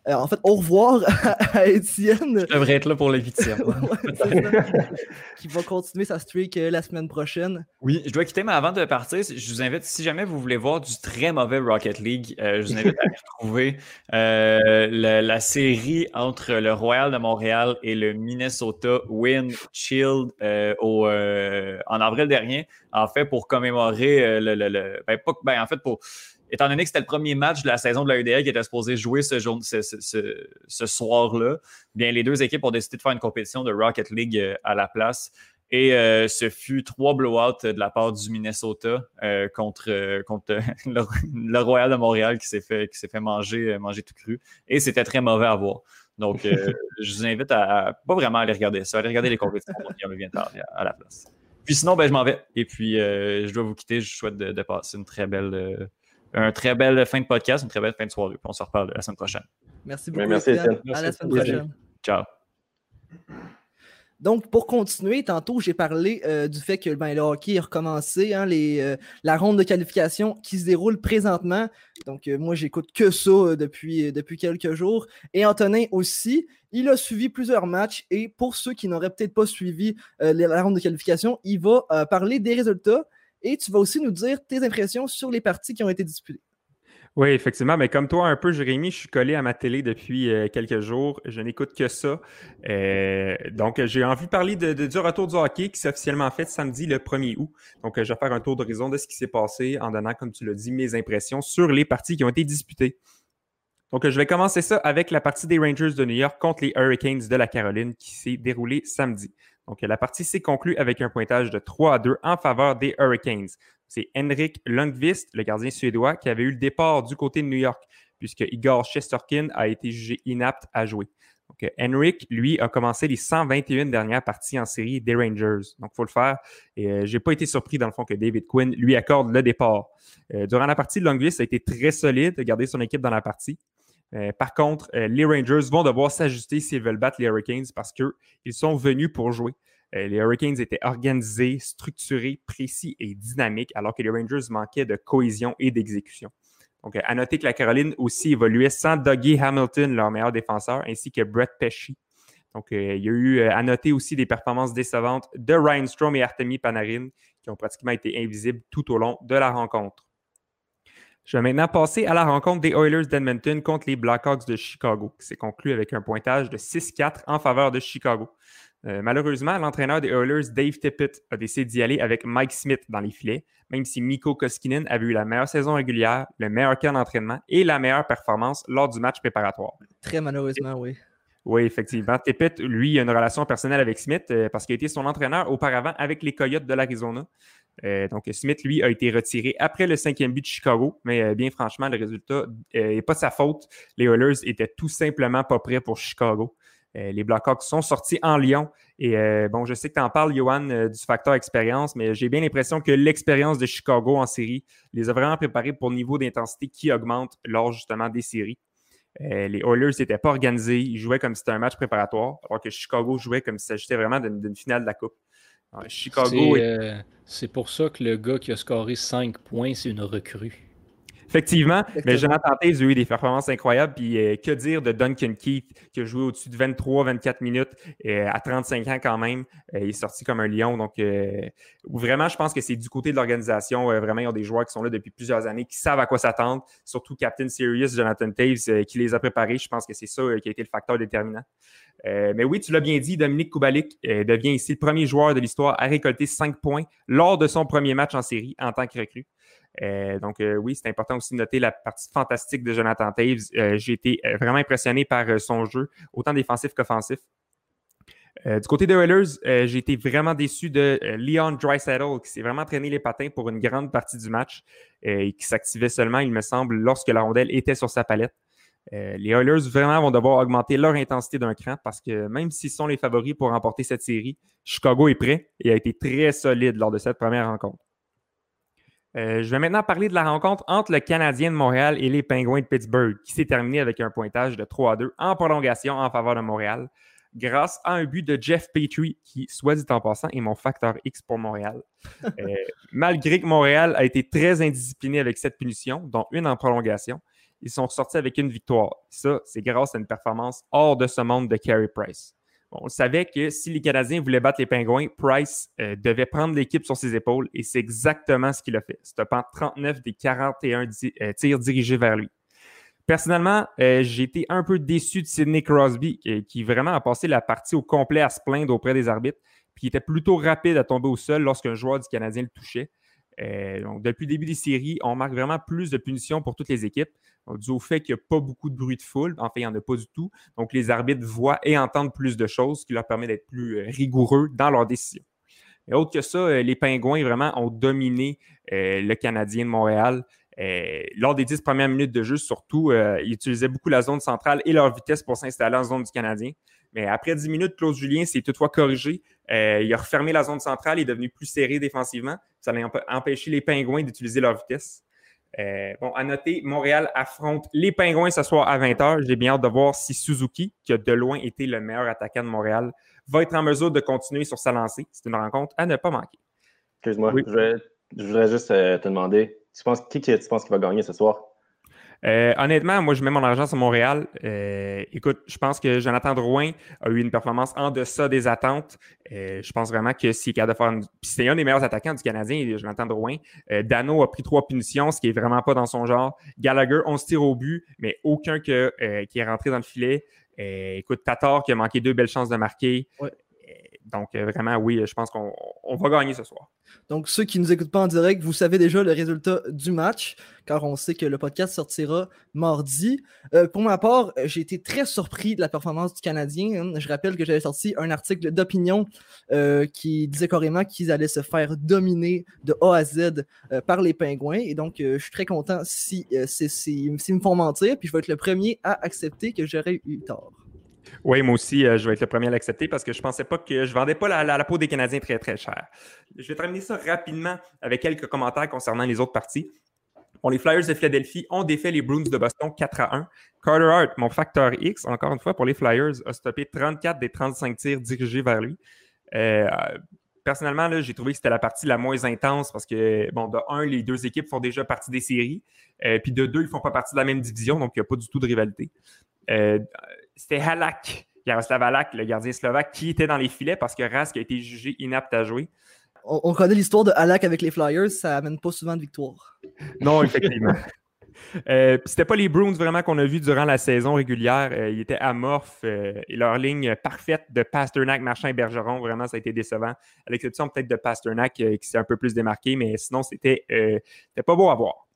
euh, en fait, au revoir à, Étienne. Je devrais être là pour le qui va continuer sa streak euh, la semaine prochaine. Oui, je dois quitter, mais avant de partir, je vous invite, si jamais vous voulez voir du très mauvais Rocket League, euh, je vous invite à retrouver la, série entre le Royal de Montréal et le Minnesota Wind au, en avril dernier, en fait, pour commémorer le, ben, pas, ben, en fait, pour étant donné que c'était le premier match de la saison de la UDL qui était supposé jouer ce, ce, soir-là, bien les deux équipes ont décidé de faire une compétition de Rocket League euh, à la place. Et euh, ce fut trois blowouts de la part du Minnesota euh, contre, contre le, Royal de Montréal qui s'est fait, qui fait manger, manger tout cru. Et c'était très mauvais à voir. Donc, je vous invite à, pas vraiment aller regarder ça, aller regarder les compétitions qui vient à la place. Puis sinon, ben, je m'en vais. Et puis, je dois vous quitter. Je souhaite de, passer une très belle une très belle fin de podcast, une très belle fin de soirée. on se reparle la semaine prochaine. Merci beaucoup. merci, Étienne. À la semaine prochaine. Ciao. Donc, pour continuer, tantôt, j'ai parlé euh, du fait que ben, le hockey a recommencé, hein, les, euh, la ronde de qualification qui se déroule présentement. Donc, euh, moi, j'écoute que ça depuis, depuis quelques jours. Et Antonin aussi, il a suivi plusieurs matchs. Et pour ceux qui n'auraient peut-être pas suivi la ronde de qualification, il va parler des résultats. Et tu vas aussi nous dire tes impressions sur les parties qui ont été disputées. Oui, effectivement. Mais comme toi, un peu, Jérémy, je suis collé à ma télé depuis euh, quelques jours. Je n'écoute que ça. Euh, donc, j'ai envie de parler du retour du hockey qui s'est officiellement fait samedi le 1er août. Donc, je vais faire un tour d'horizon de ce qui s'est passé en donnant, comme tu l'as dit, mes impressions sur les parties qui ont été disputées. Donc, je vais commencer ça avec la partie des Rangers de New York contre les Hurricanes de la Caroline qui s'est déroulée samedi. Donc, la partie s'est conclue avec un pointage de 3 à 2 en faveur des Hurricanes. C'est Henrik Lundqvist, le gardien suédois, qui avait eu le départ du côté de New York, puisque Igor Shesterkin a été jugé inapte à jouer. Donc, Henrik, lui, a commencé les 121 dernières parties en série des Rangers. Donc, il faut le faire. Et euh, je n'ai pas été surpris, dans le fond, que David Quinn lui accorde le départ. Euh, durant la partie, Lundqvist a été très solide, de garder son équipe dans la partie. Euh, par contre, les Rangers vont devoir s'ajuster s'ils veulent battre les Hurricanes parce qu'ils sont venus pour jouer. Euh, les Hurricanes étaient organisés, structurés, précis et dynamiques, alors que les Rangers manquaient de cohésion et d'exécution. Donc, à noter que la Caroline aussi évoluait sans Dougie Hamilton, leur meilleur défenseur, ainsi que Brett Pesci. Donc, euh, il y a eu euh, à noter aussi des performances décevantes de Ryan Strom et Artemi Panarin, qui ont pratiquement été invisibles tout au long de la rencontre. Je vais maintenant passer à la rencontre des Oilers d'Edmonton contre les Blackhawks de Chicago, qui s'est conclue avec un pointage de 6-4 en faveur de Chicago. Euh, malheureusement, l'entraîneur des Oilers, Dave Tippett, a décidé d'y aller avec Mike Smith dans les filets, même si Mikko Koskinen avait eu la meilleure saison régulière, le meilleur camp d'entraînement et la meilleure performance lors du match préparatoire. Très malheureusement, oui. Oui, effectivement. Tippett, lui, a une relation personnelle avec Smith euh, parce qu'il a été son entraîneur auparavant avec les Coyotes de l'Arizona. Euh, donc, Smith, lui, a été retiré après le cinquième but de Chicago, mais bien franchement, le résultat n'est pas de sa faute. Les Oilers étaient tout simplement pas prêts pour Chicago. Euh, les Blackhawks sont sortis en Lyon. Et euh, bon, je sais que tu en parles, Johan, euh, du facteur expérience, mais j'ai bien l'impression que l'expérience de Chicago en série les a vraiment préparés pour le niveau d'intensité qui augmente lors justement des séries. les Oilers n'étaient pas organisés, ils jouaient comme si c'était un match préparatoire, alors que Chicago jouait comme si s'agissait vraiment d'une finale de la Coupe. Chicago. C'est pour ça que le gars qui a scoré 5 points, c'est une recrue. Effectivement, mais Jonathan Taze a eu des performances incroyables. Puis euh, que dire de Duncan Keith qui a joué au-dessus de 23-24 minutes euh, à 35 ans quand même. Euh, il est sorti comme un lion. Donc vraiment, je pense que c'est du côté de l'organisation. vraiment, il y a des joueurs qui sont là depuis plusieurs années, qui savent à quoi s'attendre. Surtout Captain Sirius, Jonathan Taves, qui les a préparés. Je pense que c'est ça qui a été le facteur déterminant. mais oui, tu l'as bien dit, Dominique Kubalik devient ici le premier joueur de l'histoire à récolter 5 points lors de son premier match en série en tant que recrue. Euh, donc, euh, oui, c'est important aussi de noter la partie fantastique de Jonathan Taves. Euh, j'ai été vraiment impressionné par son jeu, autant défensif qu'offensif. du côté des Oilers, j'ai été vraiment déçu de Leon Dreisaitl, qui s'est vraiment traîné les patins pour une grande partie du match et qui s'activait seulement, il me semble, lorsque la rondelle était sur sa palette. les Oilers vraiment vont devoir augmenter leur intensité d'un cran parce que même s'ils sont les favoris pour remporter cette série, Chicago est prêt et a été très solide lors de cette première rencontre. Euh, je vais maintenant parler de la rencontre entre le Canadien de Montréal et les Pingouins de Pittsburgh, qui s'est terminée avec un pointage de 3 à 2 en prolongation en faveur de Montréal, grâce à un but de Jeff Petrie, qui, soit dit en passant, est mon facteur X pour Montréal. Euh, malgré que Montréal a été très indiscipliné avec cette punition, dont une en prolongation, ils sont sortis avec une victoire. Ça, c'est grâce à une performance hors de ce monde de Carey Price on savait que si les Canadiens voulaient battre les Pingouins, Price euh, devait prendre l'équipe sur ses épaules et c'est exactement ce qu'il a fait, stoppant 39 des 41 euh, tirs dirigés vers lui. Personnellement, euh, j'ai été un peu déçu de Sidney Crosby, qui, vraiment a passé la partie au complet à se plaindre auprès des arbitres, puis il était plutôt rapide à tomber au sol lorsqu'un joueur du Canadien le touchait. donc, depuis le début des séries, on marque vraiment plus de punitions pour toutes les équipes dû au fait qu'il n'y a pas beaucoup de bruit de foule. En fait, il n'y en a pas du tout. Donc, les arbitres voient et entendent plus de choses, ce qui leur permet d'être plus euh, rigoureux dans leurs décisions. Et autre que ça, euh, les Pingouins vraiment ont dominé euh, le Canadien de Montréal. lors des dix premières minutes de jeu, surtout, ils utilisaient beaucoup la zone centrale et leur vitesse pour s'installer en zone du Canadien. Mais après dix minutes, Claude Julien s'est toutefois corrigé. il a refermé la zone centrale, il est devenu plus serré défensivement. Ça a empêché les Pingouins d'utiliser leur vitesse. Euh, bon, à noter, Montréal affronte les Pingouins ce soir à 20h. J'ai bien hâte de voir si Suzuki, qui a de loin été le meilleur attaquant de Montréal, va être en mesure de continuer sur sa lancée. C'est une rencontre à ne pas manquer. Excuse-moi, je, voudrais juste euh, te demander, tu penses, qui tu penses qui va gagner ce soir? Euh, honnêtement, moi, je mets mon argent sur Montréal. Euh, écoute, je pense que Jonathan Drouin a eu une performance en deçà des attentes. Euh, je pense vraiment que s'il est capable de faire une... c'est un des meilleurs attaquants du Canadien, Jonathan Drouin. Dano a pris trois punitions, ce qui est vraiment pas dans son genre. Gallagher, on se tire au but, mais aucun que, qui est rentré dans le filet. écoute, Tatar qui a manqué deux belles chances de marquer. Donc, vraiment, oui, je pense qu'on va gagner ce soir. Donc, ceux qui ne nous écoutent pas en direct, vous savez déjà le résultat du match, car on sait que le podcast sortira mardi. Euh, pour ma part, j'ai été très surpris de la performance du Canadien. Hein. Je rappelle que j'avais sorti un article d'opinion euh, qui disait carrément qu'ils allaient se faire dominer de A à Z euh, par les Pingouins. Et donc, je suis très content s'ils si, si, me font mentir, puis je vais être le premier à accepter que j'aurais eu tort. Oui, moi aussi, euh, je vais être le premier à l'accepter parce que je ne pensais pas que je vendais pas la, peau des Canadiens très, très cher. Je vais terminer ça rapidement avec quelques commentaires concernant les autres parties. Bon, les Flyers de Philadelphie ont défait les Bruins de Boston 4 à 1. Carter Hart, mon facteur X, encore une fois, pour les Flyers, a stoppé 34 des 35 tirs dirigés vers lui. Euh, personnellement, j'ai trouvé que c'était la partie la moins intense parce que, bon, de un, les deux équipes font déjà partie des séries. Euh, puis de deux, ils ne font pas partie de la même division, donc il n'y a pas du tout de rivalité c'était Halak, Jaroslav Halak, le gardien slovaque, qui était dans les filets parce que Rask a été jugé inapte à jouer. On, connaît l'histoire de Halak avec les Flyers, ça amène pas souvent de victoire. Non, effectivement. euh, c'était pas les Bruins vraiment qu'on a vu durant la saison régulière. Euh, ils étaient amorphes euh, et leur ligne parfaite de Pasternak, Marchand et Bergeron, vraiment, ça a été décevant. À l'exception peut-être de Pasternak euh, qui s'est un peu plus démarqué, mais sinon, c'était pas beau à voir.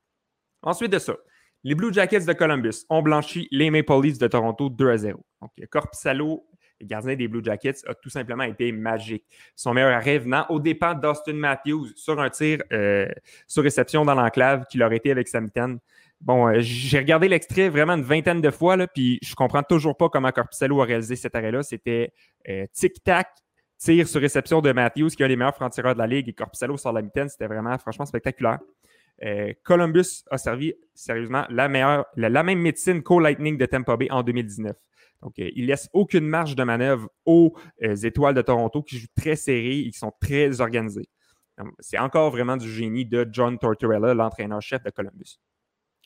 Ensuite de ça, les Blue Jackets de Columbus ont blanchi les Maple Leafs de Toronto 2 à 0. Donc, Corpsalo, le gardien des Blue Jackets, a tout simplement été magique. Son meilleur arrêt venant au départ d'Austin Matthews sur un tir euh, sur réception dans l'enclave qu'il aurait été avec Samten. Bon, euh, j'ai regardé l'extrait vraiment une vingtaine de fois, là, puis je comprends toujours pas comment Corpsalo a réalisé cet arrêt-là. C'était euh, tic-tac, tir sur réception de Matthews, qui est un des meilleurs francs-tireurs de la ligue, et Corpsalo sur la mitaine. C'était vraiment, franchement, spectaculaire. Euh, Columbus a servi sérieusement la, meilleure, la, même médecine qu'au Lightning de Tampa Bay en 2019. Donc, euh, il laisse aucune marge de manœuvre aux euh, étoiles de Toronto qui jouent très serrés et qui sont très organisés. C'est encore vraiment du génie de John Tortorella, l'entraîneur-chef de Columbus.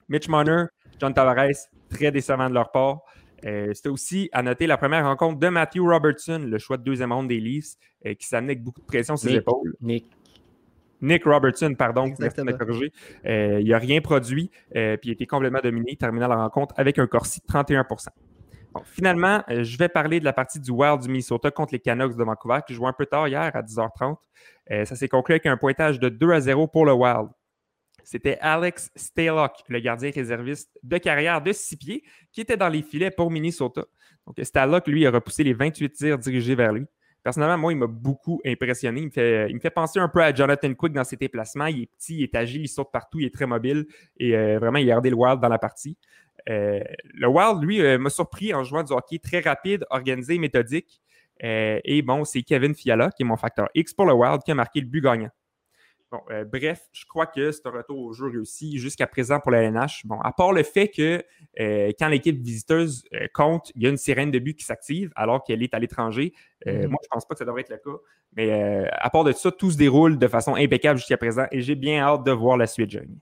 Mitch Marner, John Tavares, très décevant de leur part. C'était aussi à noter la première rencontre de Matthew Robertson, le choix de deuxième ronde des Leafs, qui s'amenait avec beaucoup de pression sur ses épaules. Nick Robertson, pardon, euh, il n'a rien produit, euh, puis il a été complètement dominé, terminant la rencontre avec un Corsi de 31% Finalement, euh, je vais parler de la partie du Wild du Minnesota contre les Canucks de Vancouver, qui jouent un peu tard hier à 10h30. ça s'est conclu avec un pointage de 2 à 0 pour le Wild. C'était Alex Stalock, le gardien réserviste de carrière de 6 pieds, qui était dans les filets pour Minnesota. Donc, Stalock, lui, a repoussé les 28 tirs dirigés vers lui. Personnellement, moi, il m'a beaucoup impressionné. Il me, fait, il me fait penser un peu à Jonathan Quick dans ses déplacements. Il est petit, il est agile, il saute partout, il est très mobile et euh, vraiment, il a gardé le Wild dans la partie. Euh, le Wild, lui, euh, m'a surpris en jouant du hockey très rapide, organisé, méthodique. et bon, c'est Kevin Fiala, qui est mon facteur X pour le Wild, qui a marqué le but gagnant. Bon, euh, bref, je crois que c'est un retour au jeu réussi jusqu'à présent pour la LNH. Bon, à part le fait que euh, quand l'équipe visiteuse euh, compte, il y a une sirène de but qui s'active alors qu'elle est à l'étranger. Mm-hmm. Moi, je ne pense pas que ça devrait être le cas. Mais à part de ça, tout se déroule de façon impeccable jusqu'à présent et j'ai bien hâte de voir la suite, Johnny.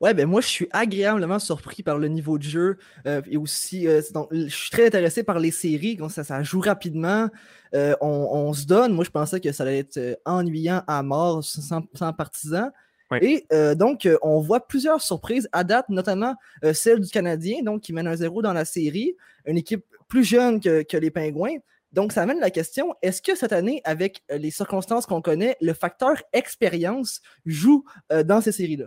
Ouais, ben moi, je suis agréablement surpris par le niveau de jeu. Euh, et aussi, euh, je suis très intéressé par les séries. Ça, ça joue rapidement. Euh, on, se donne. Moi, je pensais que ça allait être ennuyant à mort sans, partisans. Et donc, on voit plusieurs surprises à date, notamment celle du Canadien, donc qui mène un zéro dans la série. Une équipe plus jeune que, que les Pingouins. Donc, ça amène la question, est-ce que cette année, avec les circonstances qu'on connaît, le facteur expérience joue dans ces séries-là?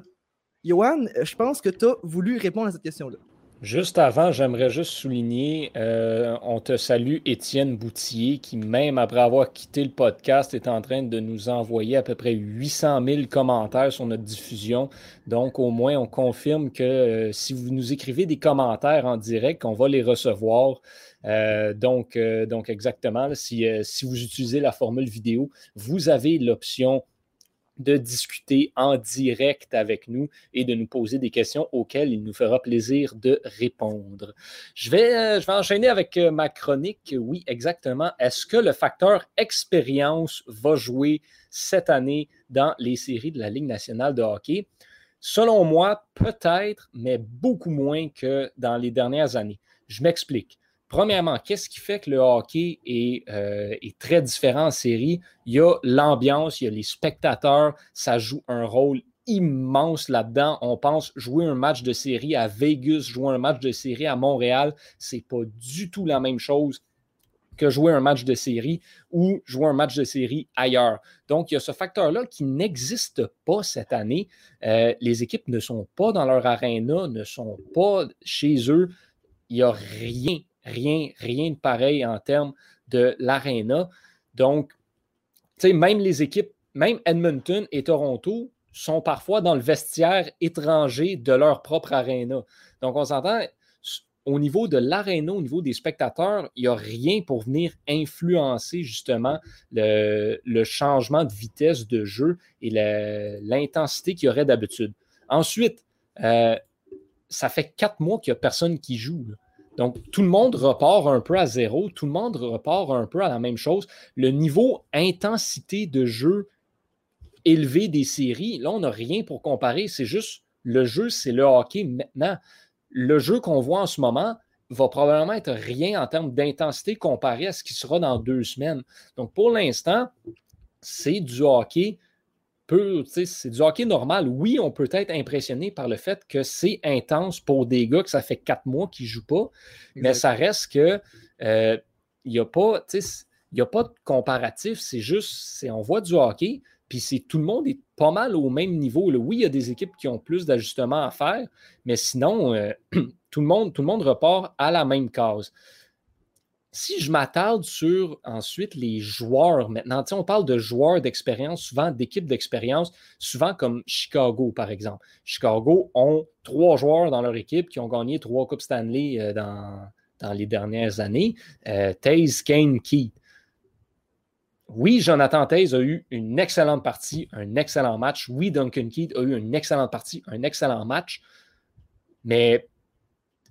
Johan, euh, je pense que tu as voulu répondre à cette question-là. Juste avant, j'aimerais juste souligner, euh, on te salue Étienne Boutier, qui même après avoir quitté le podcast est en train de nous envoyer à peu près 800 000 commentaires sur notre diffusion. Donc au moins, on confirme que euh, si vous nous écrivez des commentaires en direct, on va les recevoir. donc, exactement, si, si vous utilisez la formule vidéo, vous avez l'option de discuter en direct avec nous et de nous poser des questions auxquelles il nous fera plaisir de répondre. Je vais, euh, enchaîner avec euh, ma chronique. Oui, exactement. Est-ce que le facteur expérience va jouer cette année dans les séries de la Ligue nationale de hockey? Selon moi, peut-être, mais beaucoup moins que dans les dernières années. Je m'explique. Premièrement, qu'est-ce qui fait que le hockey euh, est, très différent en série? Il y a l'ambiance, il y a les spectateurs, ça joue un rôle immense là-dedans. On pense jouer un match de série à Vegas, jouer un match de série à Montréal, c'est pas du tout la même chose que jouer un match de série ou jouer un match de série ailleurs. Donc, il y a ce facteur-là qui n'existe pas cette année. Euh, les équipes ne sont pas dans leur aréna, ne sont pas chez eux. Il n'y a rien rien, rien de pareil en termes de l'aréna. Donc, tu sais, même les équipes, même Edmonton et Toronto sont parfois dans le vestiaire étranger de leur propre aréna. Donc, on s'entend, au niveau de l'aréna, au niveau des spectateurs, il n'y a rien pour venir influencer justement le, changement de vitesse de jeu et l'intensité qu'il y aurait d'habitude. Ensuite, euh, ça fait quatre mois qu'il n'y a personne qui joue. Donc, tout le monde repart un peu à zéro, tout le monde repart un peu à la même chose. Le niveau intensité de jeu élevé des séries, là, on n'a rien pour comparer. C'est juste le jeu, c'est le hockey maintenant. Le jeu qu'on voit en ce moment va probablement être rien en termes d'intensité comparé à ce qui sera dans deux semaines. Donc, pour l'instant, c'est du hockey c'est du hockey normal. Oui, on peut être impressionné par le fait que c'est intense pour des gars que ça fait quatre mois qu'ils ne jouent pas, mais ça reste que il n'y a pas, a pas de comparatif. C'est juste, on voit du hockey, puis c'est tout le monde est pas mal au même niveau. Oui, il y a des équipes qui ont plus d'ajustements à faire, mais sinon, euh, tout, le monde, tout le monde repart à la même case si je m'attarde sur ensuite les joueurs maintenant, on parle de joueurs d'expérience, souvent d'équipes d'expérience, souvent comme Chicago, par exemple. Chicago ont trois joueurs dans leur équipe qui ont gagné trois Coupes Stanley euh, dans, les dernières années. Euh, Taze, Kane, Keith. Oui, Jonathan Taze a eu une excellente partie, un excellent match. Oui, Duncan Keith a eu une excellente partie, un excellent match. Mais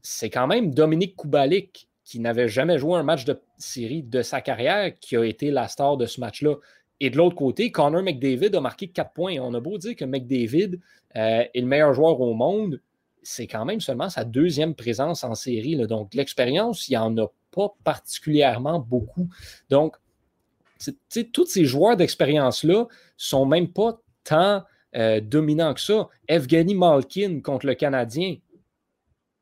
c'est quand même Dominique Kubalik qui n'avait jamais joué un match de série de sa carrière, qui a été la star de ce match-là. Et de l'autre côté, Connor McDavid a marqué 4 points. On a beau dire que McDavid euh, est le meilleur joueur au monde, c'est quand même seulement sa deuxième présence en série. Donc, l'expérience, il n'y en a pas particulièrement beaucoup. Donc, tous ces joueurs d'expérience-là sont même pas tant euh, dominants que ça. Evgeny Malkin contre le Canadien,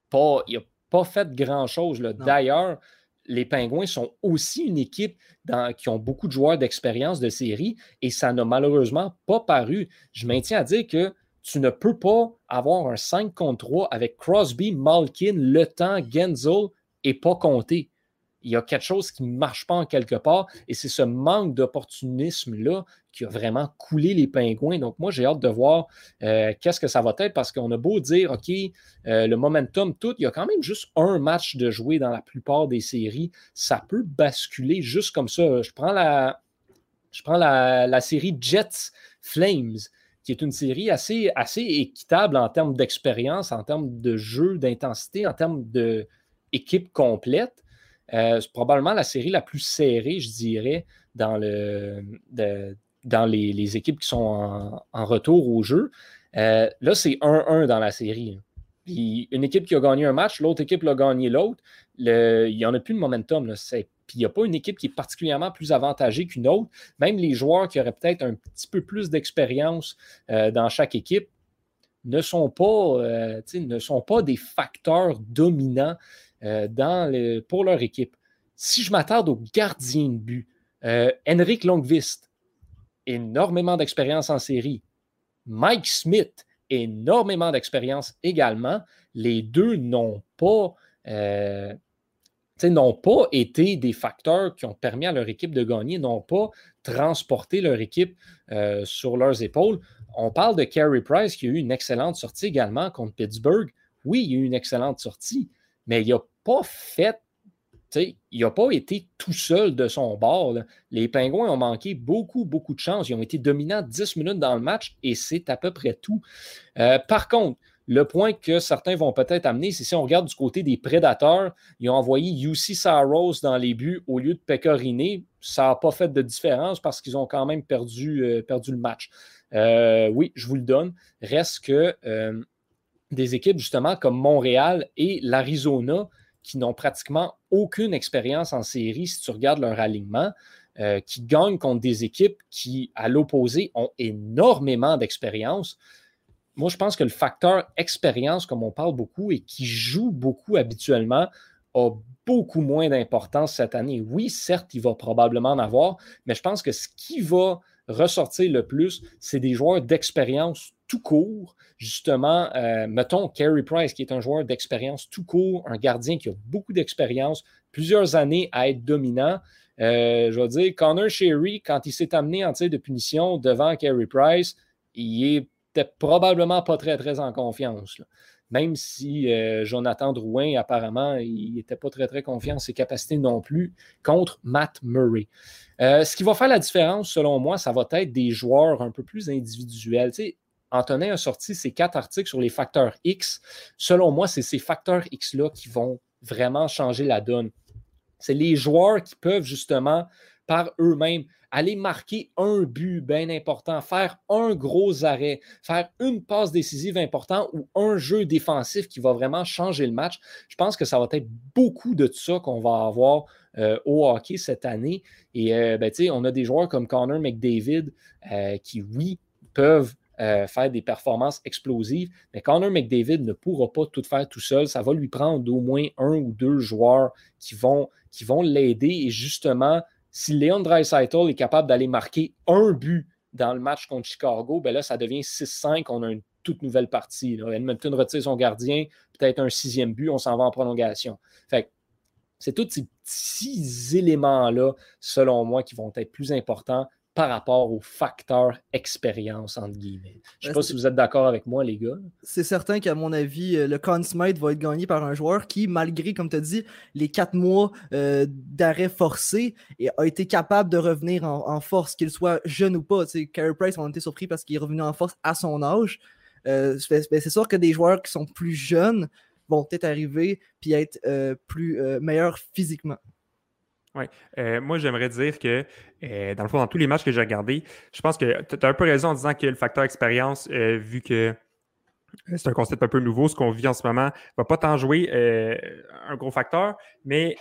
pas, il n'y a pas fait grand-chose. D'ailleurs, les Pingouins sont aussi une équipe qui ont beaucoup de joueurs d'expérience de série et ça n'a malheureusement pas paru. Je maintiens à dire que tu ne peux pas avoir un 5 contre 3 avec Crosby, Malkin, Le Temps, Genzel et pas compter il y a quelque chose qui ne marche pas en quelque part. Et c'est ce manque d'opportunisme-là qui a vraiment coulé les pingouins. Donc, moi, j'ai hâte de voir euh, qu'est-ce que ça va être parce qu'on a beau dire, OK, euh, le momentum, tout, il y a quand même juste un match de jouer dans la plupart des séries. Ça peut basculer juste comme ça. Je prends la, je prends la, série Jets Flames qui est une série assez, assez équitable en termes d'expérience, en termes de jeu, d'intensité, en termes d'équipe complète. Euh, c'est probablement la série la plus serrée, je dirais, dans, le, dans les, équipes qui sont en, retour au jeu. Euh, là, c'est 1-1 dans la série. Puis une équipe qui a gagné un match, l'autre équipe l'a gagné l'autre. Il n'y en a plus de momentum. Puis il n'y a pas une équipe qui est particulièrement plus avantagée qu'une autre. Même les joueurs qui auraient peut-être un petit peu plus d'expérience euh, dans chaque équipe ne sont pas, ne sont pas des facteurs dominants euh, dans pour leur équipe. Si je m'attarde au gardien de but, euh, Henrik Longvist, énormément d'expérience en série. Mike Smith, énormément d'expérience également. Les deux n'ont pas, euh, n'ont pas été des facteurs qui ont permis à leur équipe de gagner, n'ont pas transporté leur équipe sur leurs épaules. On parle de Carey Price qui a eu une excellente sortie également contre Pittsburgh. Oui, il a eu une excellente sortie, mais il n'a pas fait il n'a pas été tout seul de son bord. Les Pingouins ont manqué beaucoup, beaucoup de chance. Ils ont été dominants 10 minutes dans le match et c'est à peu près tout. Euh, par contre, le point que certains vont peut-être amener, c'est si on regarde du côté des prédateurs, ils ont envoyé UC Saros dans les buts au lieu de Pecorine. Ça n'a pas fait de différence parce qu'ils ont quand même perdu, euh, le match. Euh, oui, je vous le donne. Reste que des équipes justement comme Montréal et l'Arizona qui n'ont pratiquement aucune expérience en série si tu regardes leur alignement, euh, qui gagnent contre des équipes qui, à l'opposé, ont énormément d'expérience. Moi, je pense que le facteur expérience, comme on parle beaucoup et qui joue beaucoup habituellement, a beaucoup moins d'importance cette année. Oui, certes, il va probablement en avoir, mais je pense que ce qui va ressortir le plus, c'est des joueurs d'expérience tout court. Justement, euh, mettons Carey Price, qui est un joueur d'expérience tout court, un gardien qui a beaucoup d'expérience, plusieurs années à être dominant. Euh, je veux dire, Connor Sherry, quand il s'est amené en tir de punition devant Carey Price, il était probablement pas très, très en confiance. Même si euh, Jonathan Drouin, apparemment, il n'était pas très, très confiant en ses capacités non plus contre Matt Murray. ce qui va faire la différence, selon moi, ça va être des joueurs un peu plus individuels. Antonin a sorti ces quatre articles sur les facteurs X. Selon moi, c'est ces facteurs X-là qui vont vraiment changer la donne. C'est les joueurs qui peuvent justement, par eux-mêmes, aller marquer un but bien important, faire un gros arrêt, faire une passe décisive importante ou un jeu défensif qui va vraiment changer le match. Je pense que ça va être beaucoup de ça qu'on va avoir euh, au hockey cette année. Et euh, ben, on a des joueurs comme Connor McDavid euh, qui, oui, peuvent euh, faire des performances explosives. Mais Connor McDavid ne pourra pas tout faire tout seul. Ça va lui prendre au moins un ou deux joueurs qui vont, qui vont l'aider. Et justement, si Leon Dreisaitl est capable d'aller marquer un but dans le match contre Chicago, ben là, ça devient 6-5. On a une toute nouvelle partie. Là. Edmonton retire son gardien, peut-être un sixième but, on s'en va en prolongation. Fait c'est tous ces petits éléments-là, selon moi, qui vont être plus importants par rapport au facteur expérience, entre guillemets. Je ne sais pas si vous êtes d'accord avec moi, les gars. C'est certain qu'à mon avis, euh, le Conn Smythe va être gagné par un joueur qui, malgré, comme tu as dit, les quatre mois euh, d'arrêt forcé, a été capable de revenir en, force, qu'il soit jeune ou pas. Carey Price, on a été surpris parce qu'il est revenu en force à son âge. Euh, c'est sûr que des joueurs qui sont plus jeunes vont peut-être arriver puis être plus meilleurs physiquement. Oui. Euh, moi, j'aimerais dire que, euh, dans le fond, dans tous les matchs que j'ai regardés, je pense que tu as un peu raison en disant que le facteur expérience, euh, vu que c'est un concept un peu nouveau, ce qu'on vit en ce moment, va pas tant jouer un gros facteur, mais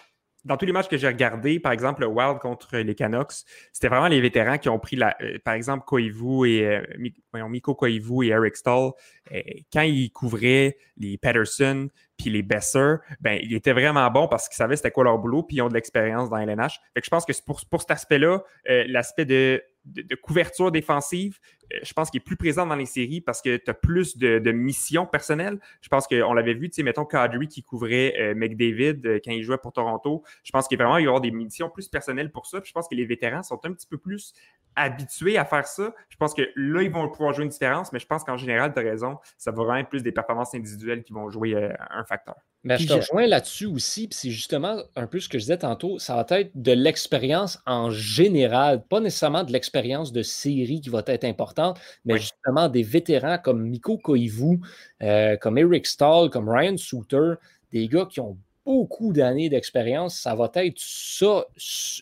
dans tous les matchs que j'ai regardés, par exemple le Wild contre les Canucks, c'était vraiment les vétérans qui ont pris, la, euh, par exemple, Koivu et euh, Miko Koivu et Eric Stahl. Euh, quand ils couvraient les Patterson puis les Besser, ben, ils étaient vraiment bons parce qu'ils savaient c'était quoi leur boulot puis ils ont de l'expérience dans LNH. Fait je pense que pour, pour cet aspect-là, l'aspect de de, couverture défensive, euh, je pense qu'il est plus présent dans les séries parce que tu as plus de, missions personnelles. Je pense qu'on l'avait vu, tu sais, mettons Kadri qui couvrait euh, McDavid euh, quand il jouait pour Toronto. Je pense qu'il va vraiment y avoir des missions plus personnelles pour ça. je pense que les vétérans sont un petit peu plus habitués à faire ça. Je pense que là, ils vont pouvoir jouer une différence, mais je pense qu'en général, tu as raison, ça va vraiment être plus des performances individuelles qui vont jouer un facteur. Mais je te rejoins là-dessus aussi, puis c'est justement un peu ce que je disais tantôt, ça va être de l'expérience en général, pas nécessairement de l'expérience de série qui va être importante, mais justement des vétérans comme Miko Koivu, euh, comme Eric Stahl, comme Ryan Souter, des gars qui ont beaucoup d'années d'expérience, ça va être ça,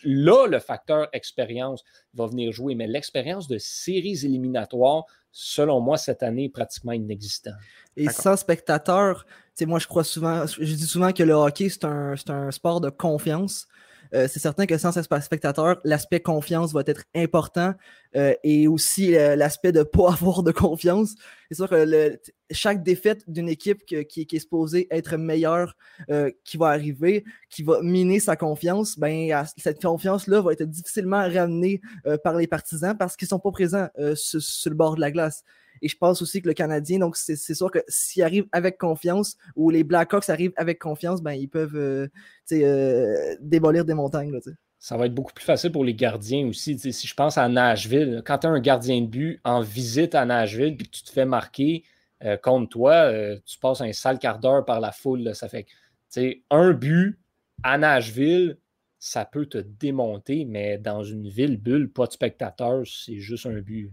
là, le facteur expérience va venir jouer, mais l'expérience de séries éliminatoires, selon moi, cette année est pratiquement inexistante. Et sans spectateurs, moi, je crois souvent, je dis souvent que le hockey, c'est un, un, sport de confiance. Euh, c'est certain que sans spectateur, l'aspect confiance va être important euh, et aussi euh, l'aspect de ne pas avoir de confiance. C'est sûr que chaque défaite d'une équipe qui, est supposée être meilleure qui va arriver, qui va miner sa confiance, ben, cette confiance-là va être difficilement ramenée par les partisans parce qu'ils ne sont pas présents sur, le bord de la glace. Et je pense aussi que le Canadien, donc c'est sûr que s'il arrive avec confiance ou les Blackhawks arrivent avec confiance, ben ils peuvent euh, euh, démolir des montagnes. ça va être beaucoup plus facile pour les gardiens aussi. si je pense à Nashville, quand tu as un gardien de but en visite à Nashville et que tu te fais marquer euh, contre toi, tu passes un sale quart d'heure par la foule. ça fait un but, à Nashville, ça peut te démonter, mais dans une ville bulle, pas de spectateurs, c'est juste un but.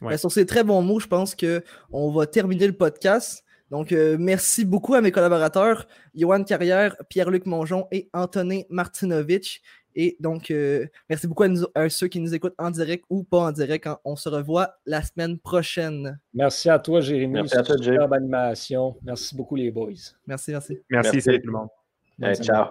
Ben, sur ces très bons mots, je pense qu'on va terminer le podcast. Donc, euh, merci beaucoup à mes collaborateurs, Johan Carrière, Pierre-Luc Mongeon et Anthony Martinovitch. Et donc, euh, merci beaucoup à, ceux qui nous écoutent en direct ou pas en direct. on se revoit la semaine prochaine. Merci à toi, Jérémy. Merci à toi, Jérémy. animation. Merci beaucoup, les boys. Merci, merci. Merci, salut tout le monde. ciao.